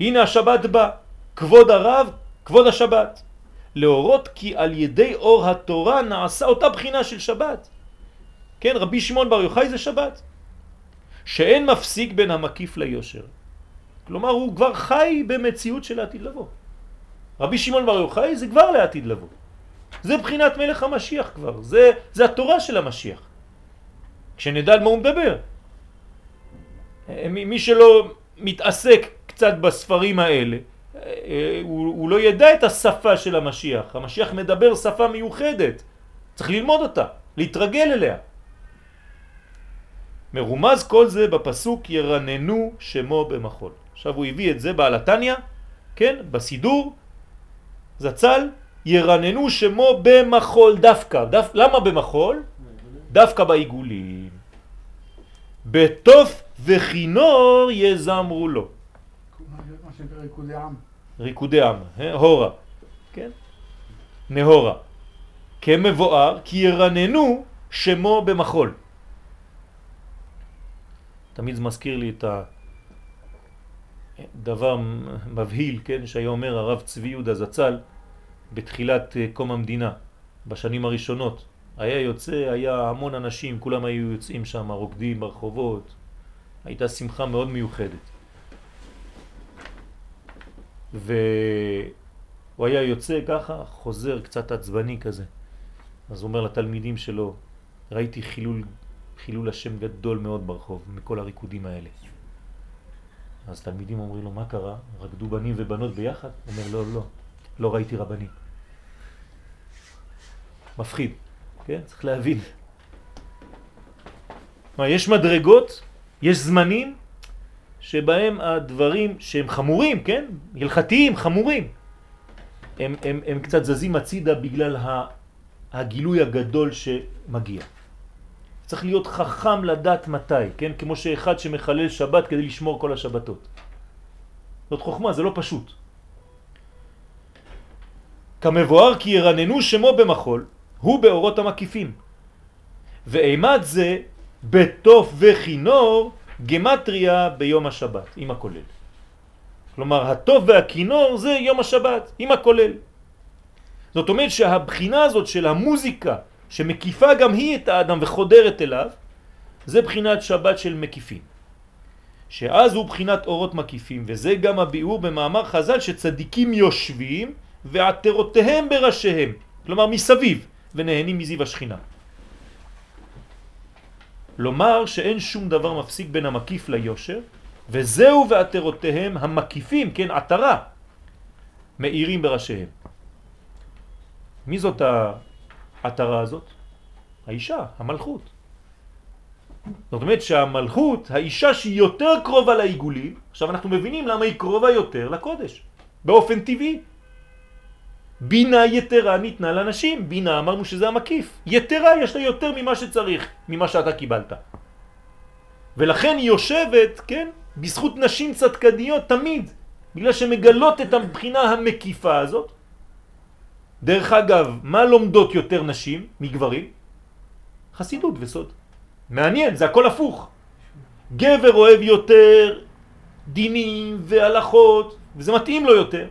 הנה השבת בא, כבוד הרב, כבוד השבת. להורות כי על ידי אור התורה נעשה אותה בחינה של שבת. כן, רבי שמעון בר יוחאי זה שבת. שאין מפסיק בין המקיף ליושר. כלומר, הוא כבר חי במציאות של העתיד לבוא. רבי שמעון בר יוחאי זה כבר לעתיד לבוא. זה בחינת מלך המשיח כבר, זה, זה התורה של המשיח. כשנדע על מה הוא מדבר. מי שלא מתעסק קצת בספרים האלה, הוא, הוא לא ידע את השפה של המשיח. המשיח מדבר שפה מיוחדת, צריך ללמוד אותה, להתרגל אליה. מרומז כל זה בפסוק ירננו שמו במחול. עכשיו הוא הביא את זה בעל התניא, כן, בסידור, זצ"ל, ירננו שמו במחול דווקא. דף, למה במחול? דווקא בעיגולים. בתוף וכינור יזמרו לו. ריקודי עם. ריקודי עם, אה? הורה, כן? נהורה. כמבואר כי ירננו שמו במחול. תמיד זה מזכיר לי את הדבר מבהיל, כן, שהיה אומר הרב צבי יהודה זצ"ל בתחילת אה, קום המדינה, בשנים הראשונות. היה יוצא, היה המון אנשים, כולם היו יוצאים שם, רוקדים ברחובות. הייתה שמחה מאוד מיוחדת. והוא היה יוצא ככה, חוזר קצת עצבני כזה. אז הוא אומר לתלמידים שלו, ראיתי חילול, חילול השם גדול מאוד ברחוב, מכל הריקודים האלה. אז תלמידים אומרים לו, מה קרה? רקדו בנים ובנות ביחד? הוא אומר, לא, לא, לא ראיתי רבנים. מפחיד, כן? צריך להבין. מה, יש מדרגות, יש זמנים שבהם הדברים שהם חמורים, כן? הלכתיים, חמורים, הם, הם, הם קצת זזים הצידה בגלל הגילוי הגדול שמגיע. צריך להיות חכם לדעת מתי, כן? כמו שאחד שמחלל שבת כדי לשמור כל השבתות. זאת חוכמה, זה לא פשוט. כמבואר כי ירננו שמו במחול, הוא באורות המקיפים. ואימת זה בתוף וכינור גמטריה ביום השבת, עם הכולל. כלומר, הטוב והכינור זה יום השבת, עם הכולל. זאת אומרת שהבחינה הזאת של המוזיקה, שמקיפה גם היא את האדם וחודרת אליו, זה בחינת שבת של מקיפים. שאז הוא בחינת אורות מקיפים, וזה גם הביאור במאמר חז"ל שצדיקים יושבים ועטרותיהם בראשיהם, כלומר מסביב, ונהנים מזיו השכינה. לומר שאין שום דבר מפסיק בין המקיף ליושר, וזהו ועטרותיהם המקיפים, כן, עטרה, מאירים בראשיהם. מי זאת העטרה הזאת? האישה, המלכות. זאת אומרת שהמלכות, האישה שהיא יותר קרובה לעיגולים, עכשיו אנחנו מבינים למה היא קרובה יותר לקודש, באופן טבעי. בינה יתרה ניתנה לנשים, בינה אמרנו שזה המקיף, יתרה יש לה יותר ממה שצריך, ממה שאתה קיבלת. ולכן היא יושבת, כן, בזכות נשים צדקניות תמיד, בגלל שמגלות את הבחינה המקיפה הזאת. דרך אגב, מה לומדות יותר נשים מגברים? חסידות וסוד. מעניין, זה הכל הפוך. גבר אוהב יותר דינים והלכות, וזה מתאים לו יותר.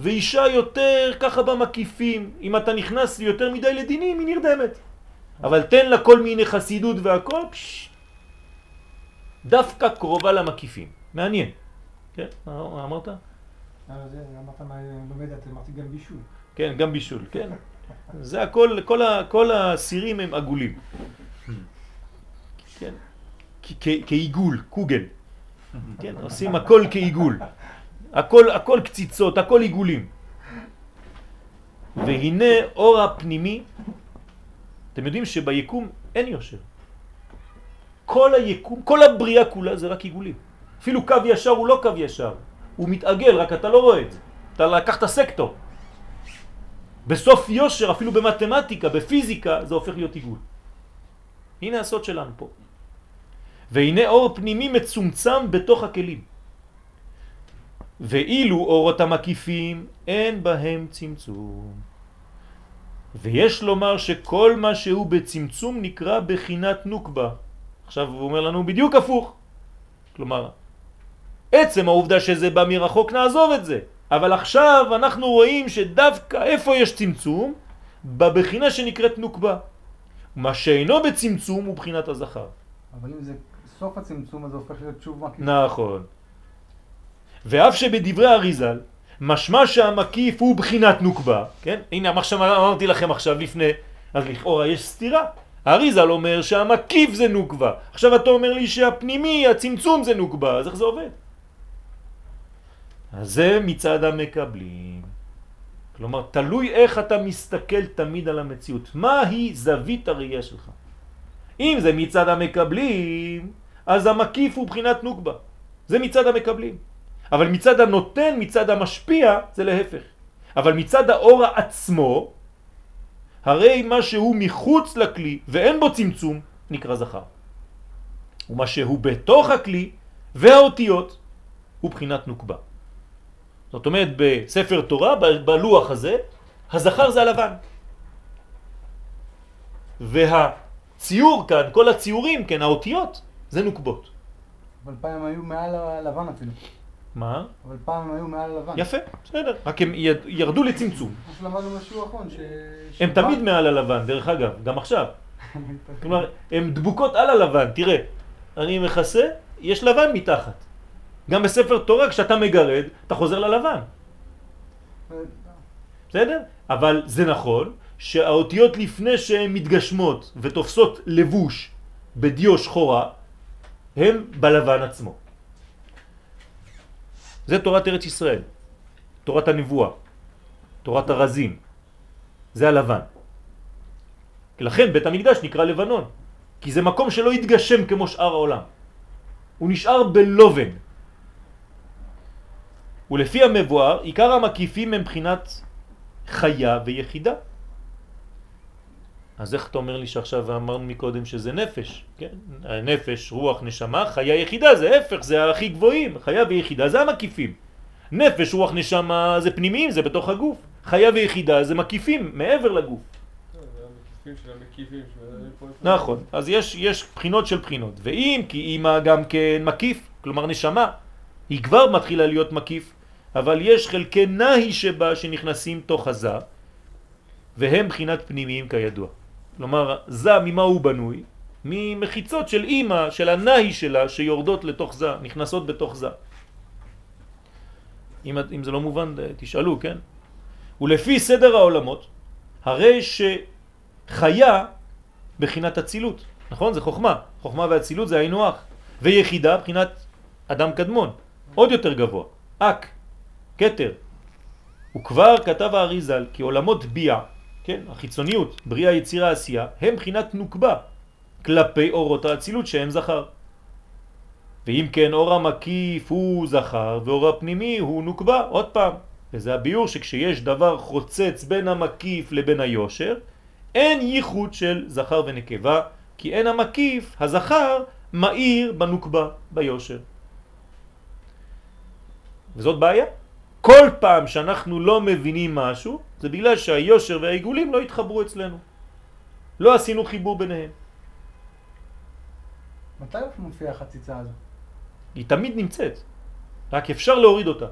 ואישה יותר ככה במקיפים, אם אתה נכנס יותר מדי לדינים היא נרדמת. אבל תן לה כל מיני חסידות והכל, פש, דווקא קרובה למקיפים. מעניין. כן, מה אמרת? אה, אמרת מה לומדת, אמרתי גם בישול. כן, גם בישול, כן. זה הכל, כל, ה, כל הסירים הם עגולים. כן, כעיגול, קוגל. כן, עושים הכל כעיגול. הכל, הכל קציצות, הכל עיגולים. והנה אור הפנימי, אתם יודעים שביקום אין יושר. כל היקום, כל הבריאה כולה זה רק עיגולים. אפילו קו ישר הוא לא קו ישר, הוא מתעגל, רק אתה לא רואה את זה. אתה לקחת סקטור. בסוף יושר, אפילו במתמטיקה, בפיזיקה, זה הופך להיות עיגול. הנה הסוד שלנו פה. והנה אור פנימי מצומצם בתוך הכלים. ואילו אורות המקיפים אין בהם צמצום. ויש לומר שכל מה שהוא בצמצום נקרא בחינת נוקבה. עכשיו הוא אומר לנו בדיוק הפוך. כלומר, עצם העובדה שזה בא מרחוק נעזוב את זה. אבל עכשיו אנחנו רואים שדווקא איפה יש צמצום? בבחינה שנקראת נוקבה. מה שאינו בצמצום הוא בחינת הזכר. אבל אם זה סוף הצמצום אז זה הופך להיות שוב מקיף. נכון. ואף שבדברי אריזל משמע שהמקיף הוא בחינת נוקבה, כן? הנה מה שאמרתי לכם עכשיו לפני, אז לכאורה יש סתירה. אריזל אומר שהמקיף זה נוקבה. עכשיו אתה אומר לי שהפנימי, הצמצום זה נוקבה, אז איך זה עובד? זה מצד המקבלים. כלומר, תלוי איך אתה מסתכל תמיד על המציאות. מהי זווית הראייה שלך? אם זה מצד המקבלים, אז המקיף הוא בחינת נוקבה. זה מצד המקבלים. אבל מצד הנותן, מצד המשפיע, זה להפך. אבל מצד האור עצמו, הרי מה שהוא מחוץ לכלי ואין בו צמצום, נקרא זכר. ומה שהוא בתוך הכלי והאותיות הוא בחינת נוקבה. זאת אומרת, בספר תורה, בלוח הזה, הזכר זה הלבן. והציור כאן, כל הציורים, כן, האותיות, זה נוקבות. אבל פעם היו מעל הלבן אפילו. מה? אבל פעם הם היו מעל הלבן. יפה, בסדר. רק הם ירדו לצמצום. כמו שלמדנו בשיעור האחרון, ש... הם תמיד מעל הלבן, דרך אגב, גם עכשיו. [laughs] כלומר, הם דבוקות על הלבן, תראה. אני מכסה, יש לבן מתחת. גם בספר תורה, כשאתה מגרד, אתה חוזר ללבן. בסדר? אבל זה נכון שהאותיות לפני שהן מתגשמות ותופסות לבוש בדיו שחורה, הם בלבן עצמו. זה תורת ארץ ישראל, תורת הנבואה, תורת הרזים, זה הלבן. לכן בית המקדש נקרא לבנון, כי זה מקום שלא יתגשם כמו שאר העולם. הוא נשאר בלובן. ולפי המבואר, עיקר המקיפים הם בחינת חיה ויחידה. אז איך אתה אומר לי שעכשיו אמרנו מקודם שזה נפש, כן? נפש, רוח, נשמה, חיה יחידה זה הפך, זה הכי גבוהים, חיה ויחידה זה המקיפים. נפש, רוח, נשמה זה פנימיים, זה בתוך הגוף. חיה ויחידה זה מקיפים, מעבר לגוף. נכון, אז יש, יש בחינות של בחינות, ואם כי אימא גם כן מקיף, כלומר נשמה, היא כבר מתחילה להיות מקיף, אבל יש חלקי נהי שבה שנכנסים תוך הזה, והם בחינת פנימיים כידוע. כלומר, זה ממה הוא בנוי? ממחיצות של אימא, של הנהי שלה, שיורדות לתוך זה, נכנסות בתוך זה. אם, אם זה לא מובן, תשאלו, כן? ולפי סדר העולמות, הרי שחיה בחינת אצילות, נכון? זה חוכמה. חוכמה ואצילות זה היינו הך. ויחידה בחינת אדם קדמון, עוד יותר גבוה. אק, קטר. וכבר כתב האריזל כי עולמות ביע כן, החיצוניות, בריאה, יצירה, עשייה, הם בחינת נוקבה כלפי אורות האצילות שהם זכר. ואם כן אור המקיף הוא זכר ואור הפנימי הוא נוקבה, עוד פעם. וזה הביור שכשיש דבר חוצץ בין המקיף לבין היושר, אין ייחוד של זכר ונקבה, כי אין המקיף, הזכר, מאיר בנוקבה, ביושר. וזאת בעיה. כל פעם שאנחנו לא מבינים משהו, זה בגלל שהיושר והעיגולים לא התחברו אצלנו. לא עשינו חיבור ביניהם. מתי מופיעה החציצה הזו? היא תמיד נמצאת, רק אפשר להוריד אותה.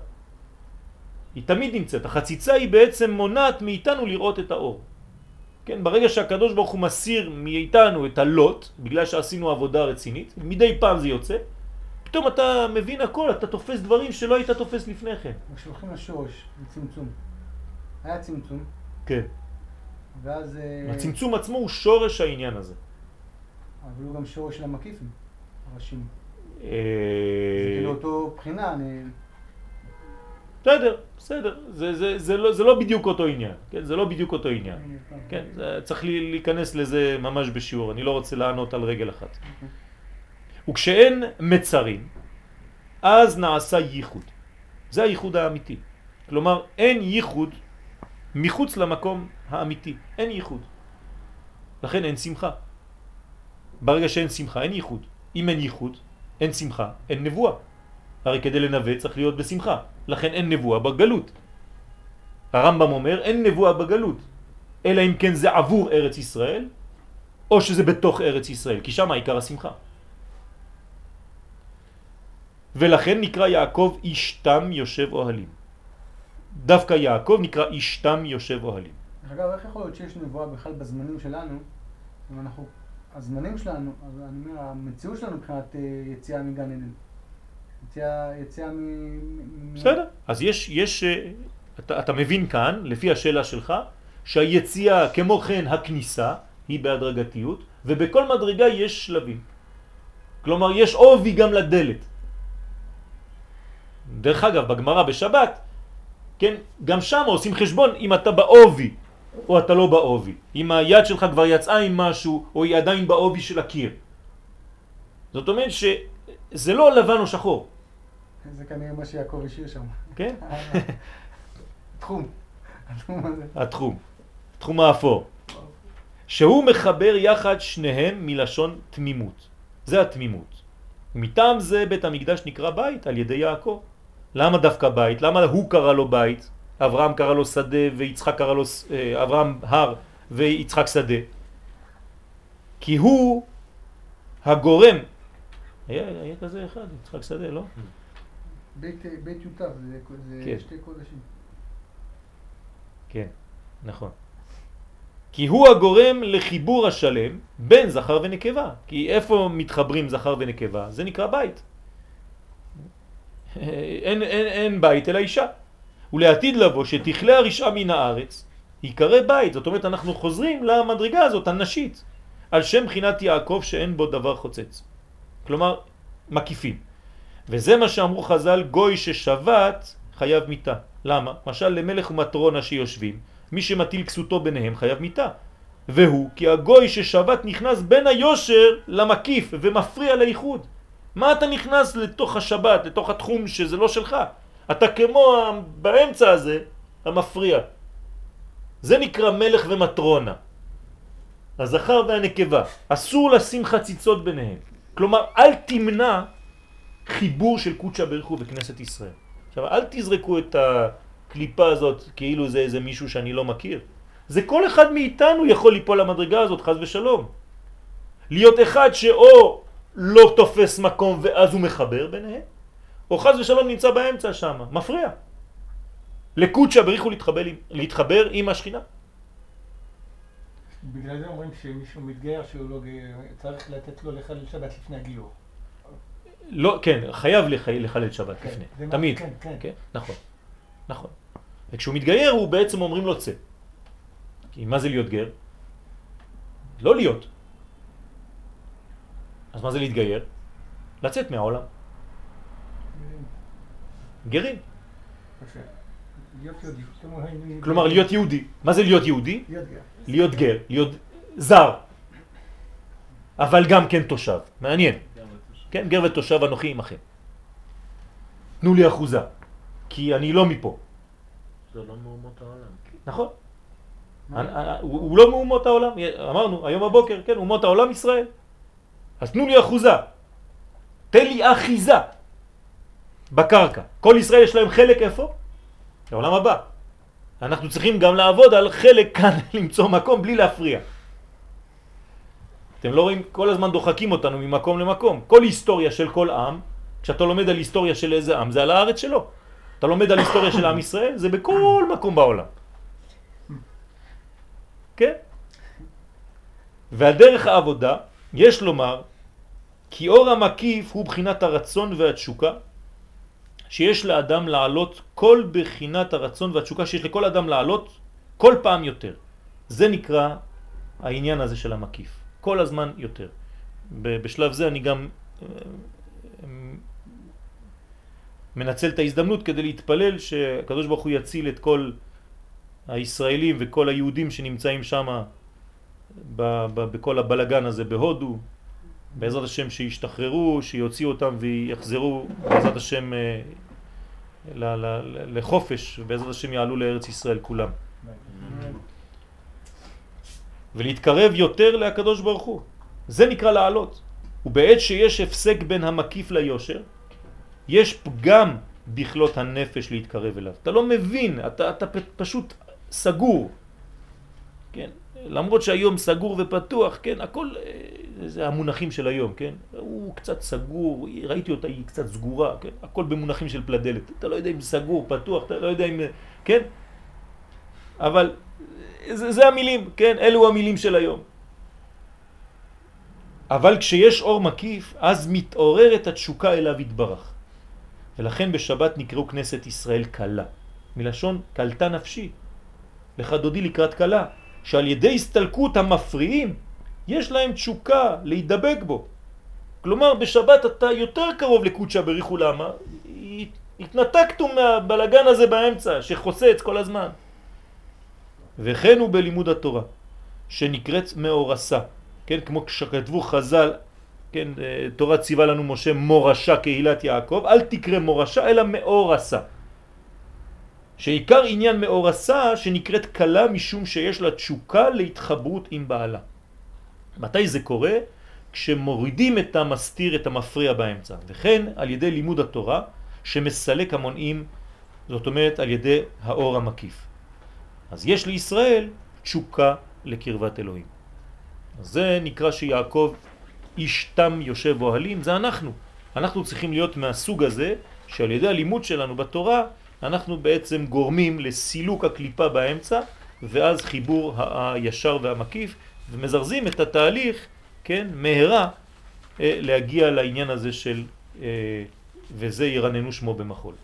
היא תמיד נמצאת. החציצה היא בעצם מונעת מאיתנו לראות את האור. כן, ברגע שהקדוש ברוך הוא מסיר מאיתנו את הלוט, בגלל שעשינו עבודה רצינית, מדי פעם זה יוצא, פתאום אתה מבין הכל, אתה תופס דברים שלא היית תופס לפני כן. כשהולכים לשורש, לצמצום. היה צמצום. כן. ואז... אה, הצמצום עצמו הוא שורש העניין הזה. אבל הוא גם שורש של המקיפים, הראשים. אה, זה כאילו אותו בחינה, אני... בסדר, בסדר, זה, זה, זה, לא, זה לא בדיוק אותו עניין, כן? זה לא בדיוק אותו עניין, כן? צריך להיכנס לזה ממש בשיעור, אני לא רוצה לענות על רגל אחת. וכשאין מצרים, אז נעשה ייחוד. זה הייחוד האמיתי. כלומר, אין ייחוד מחוץ למקום האמיתי. אין ייחוד. לכן אין שמחה. ברגע שאין שמחה, אין ייחוד. אם אין ייחוד, אין שמחה, אין נבואה. הרי כדי לנווה צריך להיות בשמחה. לכן אין נבואה בגלות. הרמב"ם אומר, אין נבואה בגלות. אלא אם כן זה עבור ארץ ישראל, או שזה בתוך ארץ ישראל, כי שם העיקר השמחה. ולכן נקרא יעקב איש תם יושב אוהלים. דווקא יעקב נקרא איש תם יושב אוהלים. אגב, איך יכול להיות שיש נבואה בכלל בזמנים שלנו, אם אנחנו, הזמנים שלנו, אז אני אומר, המציאות שלנו מבחינת אה, יציאה מגן עדן. יציאה, יציאה מ... בסדר, אז יש, יש, אה, אתה, אתה מבין כאן, לפי השאלה שלך, שהיציאה כמו כן הכניסה היא בהדרגתיות, ובכל מדרגה יש שלבים. כלומר, יש עובי גם לדלת. דרך אגב, בגמרא בשבת, כן, גם שם עושים חשבון אם אתה בעובי או אתה לא בעובי. אם היד שלך כבר יצאה עם משהו או היא עדיין בעובי של הקיר. זאת אומרת שזה לא לבן או שחור. זה כנראה מה שיעקב השאיר שם. כן? תחום. [laughs] התחום. התחום. תחום האפור. שהוא מחבר יחד שניהם מלשון תמימות. זה התמימות. מטעם זה בית המקדש נקרא בית על ידי יעקב. למה דווקא בית? למה הוא קרא לו בית? אברהם קרא לו שדה ויצחק קרא לו, אה, אברהם הר ויצחק שדה. כי הוא הגורם. היה, היה כזה אחד, יצחק שדה, לא? בית, בית יוטב, זה, זה כן. שתי קודשים. כן, נכון. כי הוא הגורם לחיבור השלם בין זכר ונקבה. כי איפה מתחברים זכר ונקבה? זה נקרא בית. אין, אין, אין בית אלא אישה. ולעתיד לבוא שתכלה הרשעה מן הארץ, יקרא בית. זאת אומרת, אנחנו חוזרים למדרגה הזאת, הנשית. על שם בחינת יעקב שאין בו דבר חוצץ. כלומר, מקיפים. וזה מה שאמרו חז"ל, גוי ששבת חייב מיתה. למה? משל למלך ומטרונה שיושבים, מי שמטיל כסותו ביניהם חייב מיתה. והוא כי הגוי ששבת נכנס בין היושר למקיף ומפריע לאיחוד. מה אתה נכנס לתוך השבת, לתוך התחום שזה לא שלך? אתה כמו באמצע הזה, המפריע. זה נקרא מלך ומטרונה. הזכר והנקבה. אסור לשים חציצות ביניהם. כלומר, אל תמנע חיבור של קודשא ברכו בכנסת ישראל. עכשיו, אל תזרקו את הקליפה הזאת כאילו זה איזה מישהו שאני לא מכיר. זה כל אחד מאיתנו יכול ליפול למדרגה הזאת, חז ושלום. להיות אחד שאו לא תופס מקום ואז הוא מחבר ביניהם, או חז ושלום נמצא באמצע שם, מפריע. לקודשא בריחו להתחבר, להתחבר עם השכינה. בגלל זה אומרים שמישהו מתגייר שהוא לא צריך לתת לו לחלל שבת לפני הגיור. לא, כן, חייב לחלל שבת כן, לפני, תמיד. כן, כן. כן, נכון, נכון. וכשהוא מתגייר הוא בעצם אומרים לו צא. כי מה זה להיות גר? לא להיות. אז מה זה להתגייר? לצאת מהעולם. גרים. כלומר להיות יהודי. מה זה להיות יהודי? להיות גר. להיות זר. אבל גם כן תושב. מעניין. כן, גר ותושב אנוכי עמכם. תנו לי אחוזה, כי אני לא מפה. זה לא מאומות העולם. נכון. אני- אני- הוא הוא לא מאומות העולם, אמרנו היום בבוקר, כן, אומות העולם ישראל. אז תנו לי אחוזה, תן לי אחיזה בקרקע. כל ישראל יש להם חלק איפה? לעולם הבא. אנחנו צריכים גם לעבוד על חלק [laughs] כאן, למצוא מקום בלי להפריע. אתם לא רואים, כל הזמן דוחקים אותנו ממקום למקום. כל היסטוריה של כל עם, כשאתה לומד על היסטוריה של איזה עם, זה על הארץ שלו. אתה לומד על היסטוריה של עם ישראל, זה בכל מקום בעולם. כן? והדרך העבודה, יש לומר, כי אור המקיף הוא בחינת הרצון והתשוקה, שיש לאדם לעלות כל בחינת הרצון והתשוקה שיש לכל אדם לעלות כל פעם יותר. זה נקרא העניין הזה של המקיף. כל הזמן יותר. בשלב זה אני גם אה, מנצל את ההזדמנות כדי להתפלל שהקדוש ברוך הוא יציל את כל הישראלים וכל היהודים שנמצאים שם בכל הבלגן הזה בהודו, בעזרת השם שישתחררו, שיוציאו אותם ויחזרו בעזרת השם אה, ל- ל- ל- לחופש, ובעזרת השם יעלו לארץ ישראל כולם. ולהתקרב יותר לקדוש ברוך הוא. זה נקרא לעלות. ובעת שיש הפסק בין המקיף ליושר, יש פגם בכלות הנפש להתקרב אליו. אתה לא מבין, אתה, אתה פשוט סגור. כן? למרות שהיום סגור ופתוח, כן? הכל, אה, זה המונחים של היום, כן? הוא קצת סגור, ראיתי אותה, היא קצת סגורה, כן? הכל במונחים של פלדלת. אתה לא יודע אם סגור, פתוח, אתה לא יודע אם... כן? אבל זה, זה המילים, כן? אלו המילים של היום. אבל כשיש אור מקיף, אז מתעוררת התשוקה אליו יתברך. ולכן בשבת נקראו כנסת ישראל קלה, מלשון קלתה נפשי. לך דודי לקראת קלה, שעל ידי הסתלקות המפריעים, יש להם תשוקה להידבק בו. כלומר, בשבת אתה יותר קרוב לקודשא בריחו למה? התנתקתו מהבלגן הזה באמצע, שחוסץ כל הזמן. וכן הוא בלימוד התורה, שנקראת מאורסה, כן, כמו שכתבו חז"ל, כן, אה, תורה ציווה לנו משה מורשה קהילת יעקב, אל תקרא מורשה אלא מאורסה. שעיקר עניין מאורסה שנקראת קלה משום שיש לה תשוקה להתחברות עם בעלה. מתי זה קורה? כשמורידים את המסתיר, את המפריע באמצע. וכן על ידי לימוד התורה שמסלק המונעים, זאת אומרת על ידי האור המקיף. אז יש לישראל תשוקה לקרבת אלוהים. זה נקרא שיעקב איש תם יושב אוהלים, זה אנחנו. אנחנו צריכים להיות מהסוג הזה, שעל ידי הלימוד שלנו בתורה, אנחנו בעצם גורמים לסילוק הקליפה באמצע, ואז חיבור הישר והמקיף, ומזרזים את התהליך, כן, מהרה, אה, להגיע לעניין הזה של אה, וזה ירננו שמו במחול.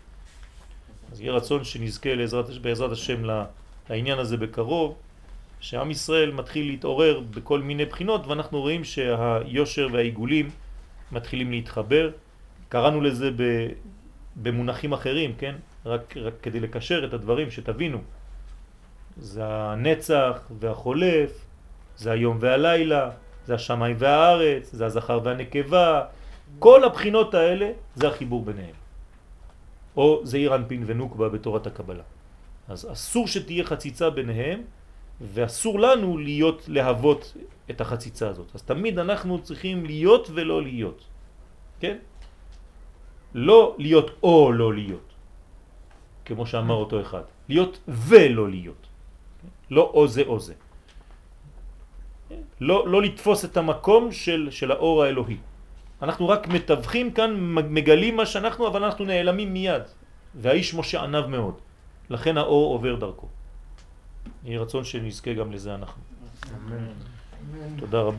אז יהיה רצון שנזכה לעזרת, בעזרת השם לעניין הזה בקרוב, שעם ישראל מתחיל להתעורר בכל מיני בחינות ואנחנו רואים שהיושר והעיגולים מתחילים להתחבר. קראנו לזה במונחים אחרים, כן? רק, רק כדי לקשר את הדברים, שתבינו. זה הנצח והחולף, זה היום והלילה, זה השמיים והארץ, זה הזכר והנקבה, כל הבחינות האלה זה החיבור ביניהם. או זה אירנפין ונוקבה בתורת הקבלה. אז אסור שתהיה חציצה ביניהם, ואסור לנו להיות, להוות את החציצה הזאת. אז תמיד אנחנו צריכים להיות ולא להיות. כן? לא להיות או לא להיות, כמו שאמר אותו אחד. להיות ולא להיות. לא או זה או זה. לא, לא לתפוס את המקום של, של האור האלוהי. אנחנו רק מתווכים כאן, מגלים מה שאנחנו, אבל אנחנו נעלמים מיד. והאיש משה ענב מאוד. לכן האור עובר דרכו. יהי רצון שנזכה גם לזה אנחנו. אמן. תודה רבה.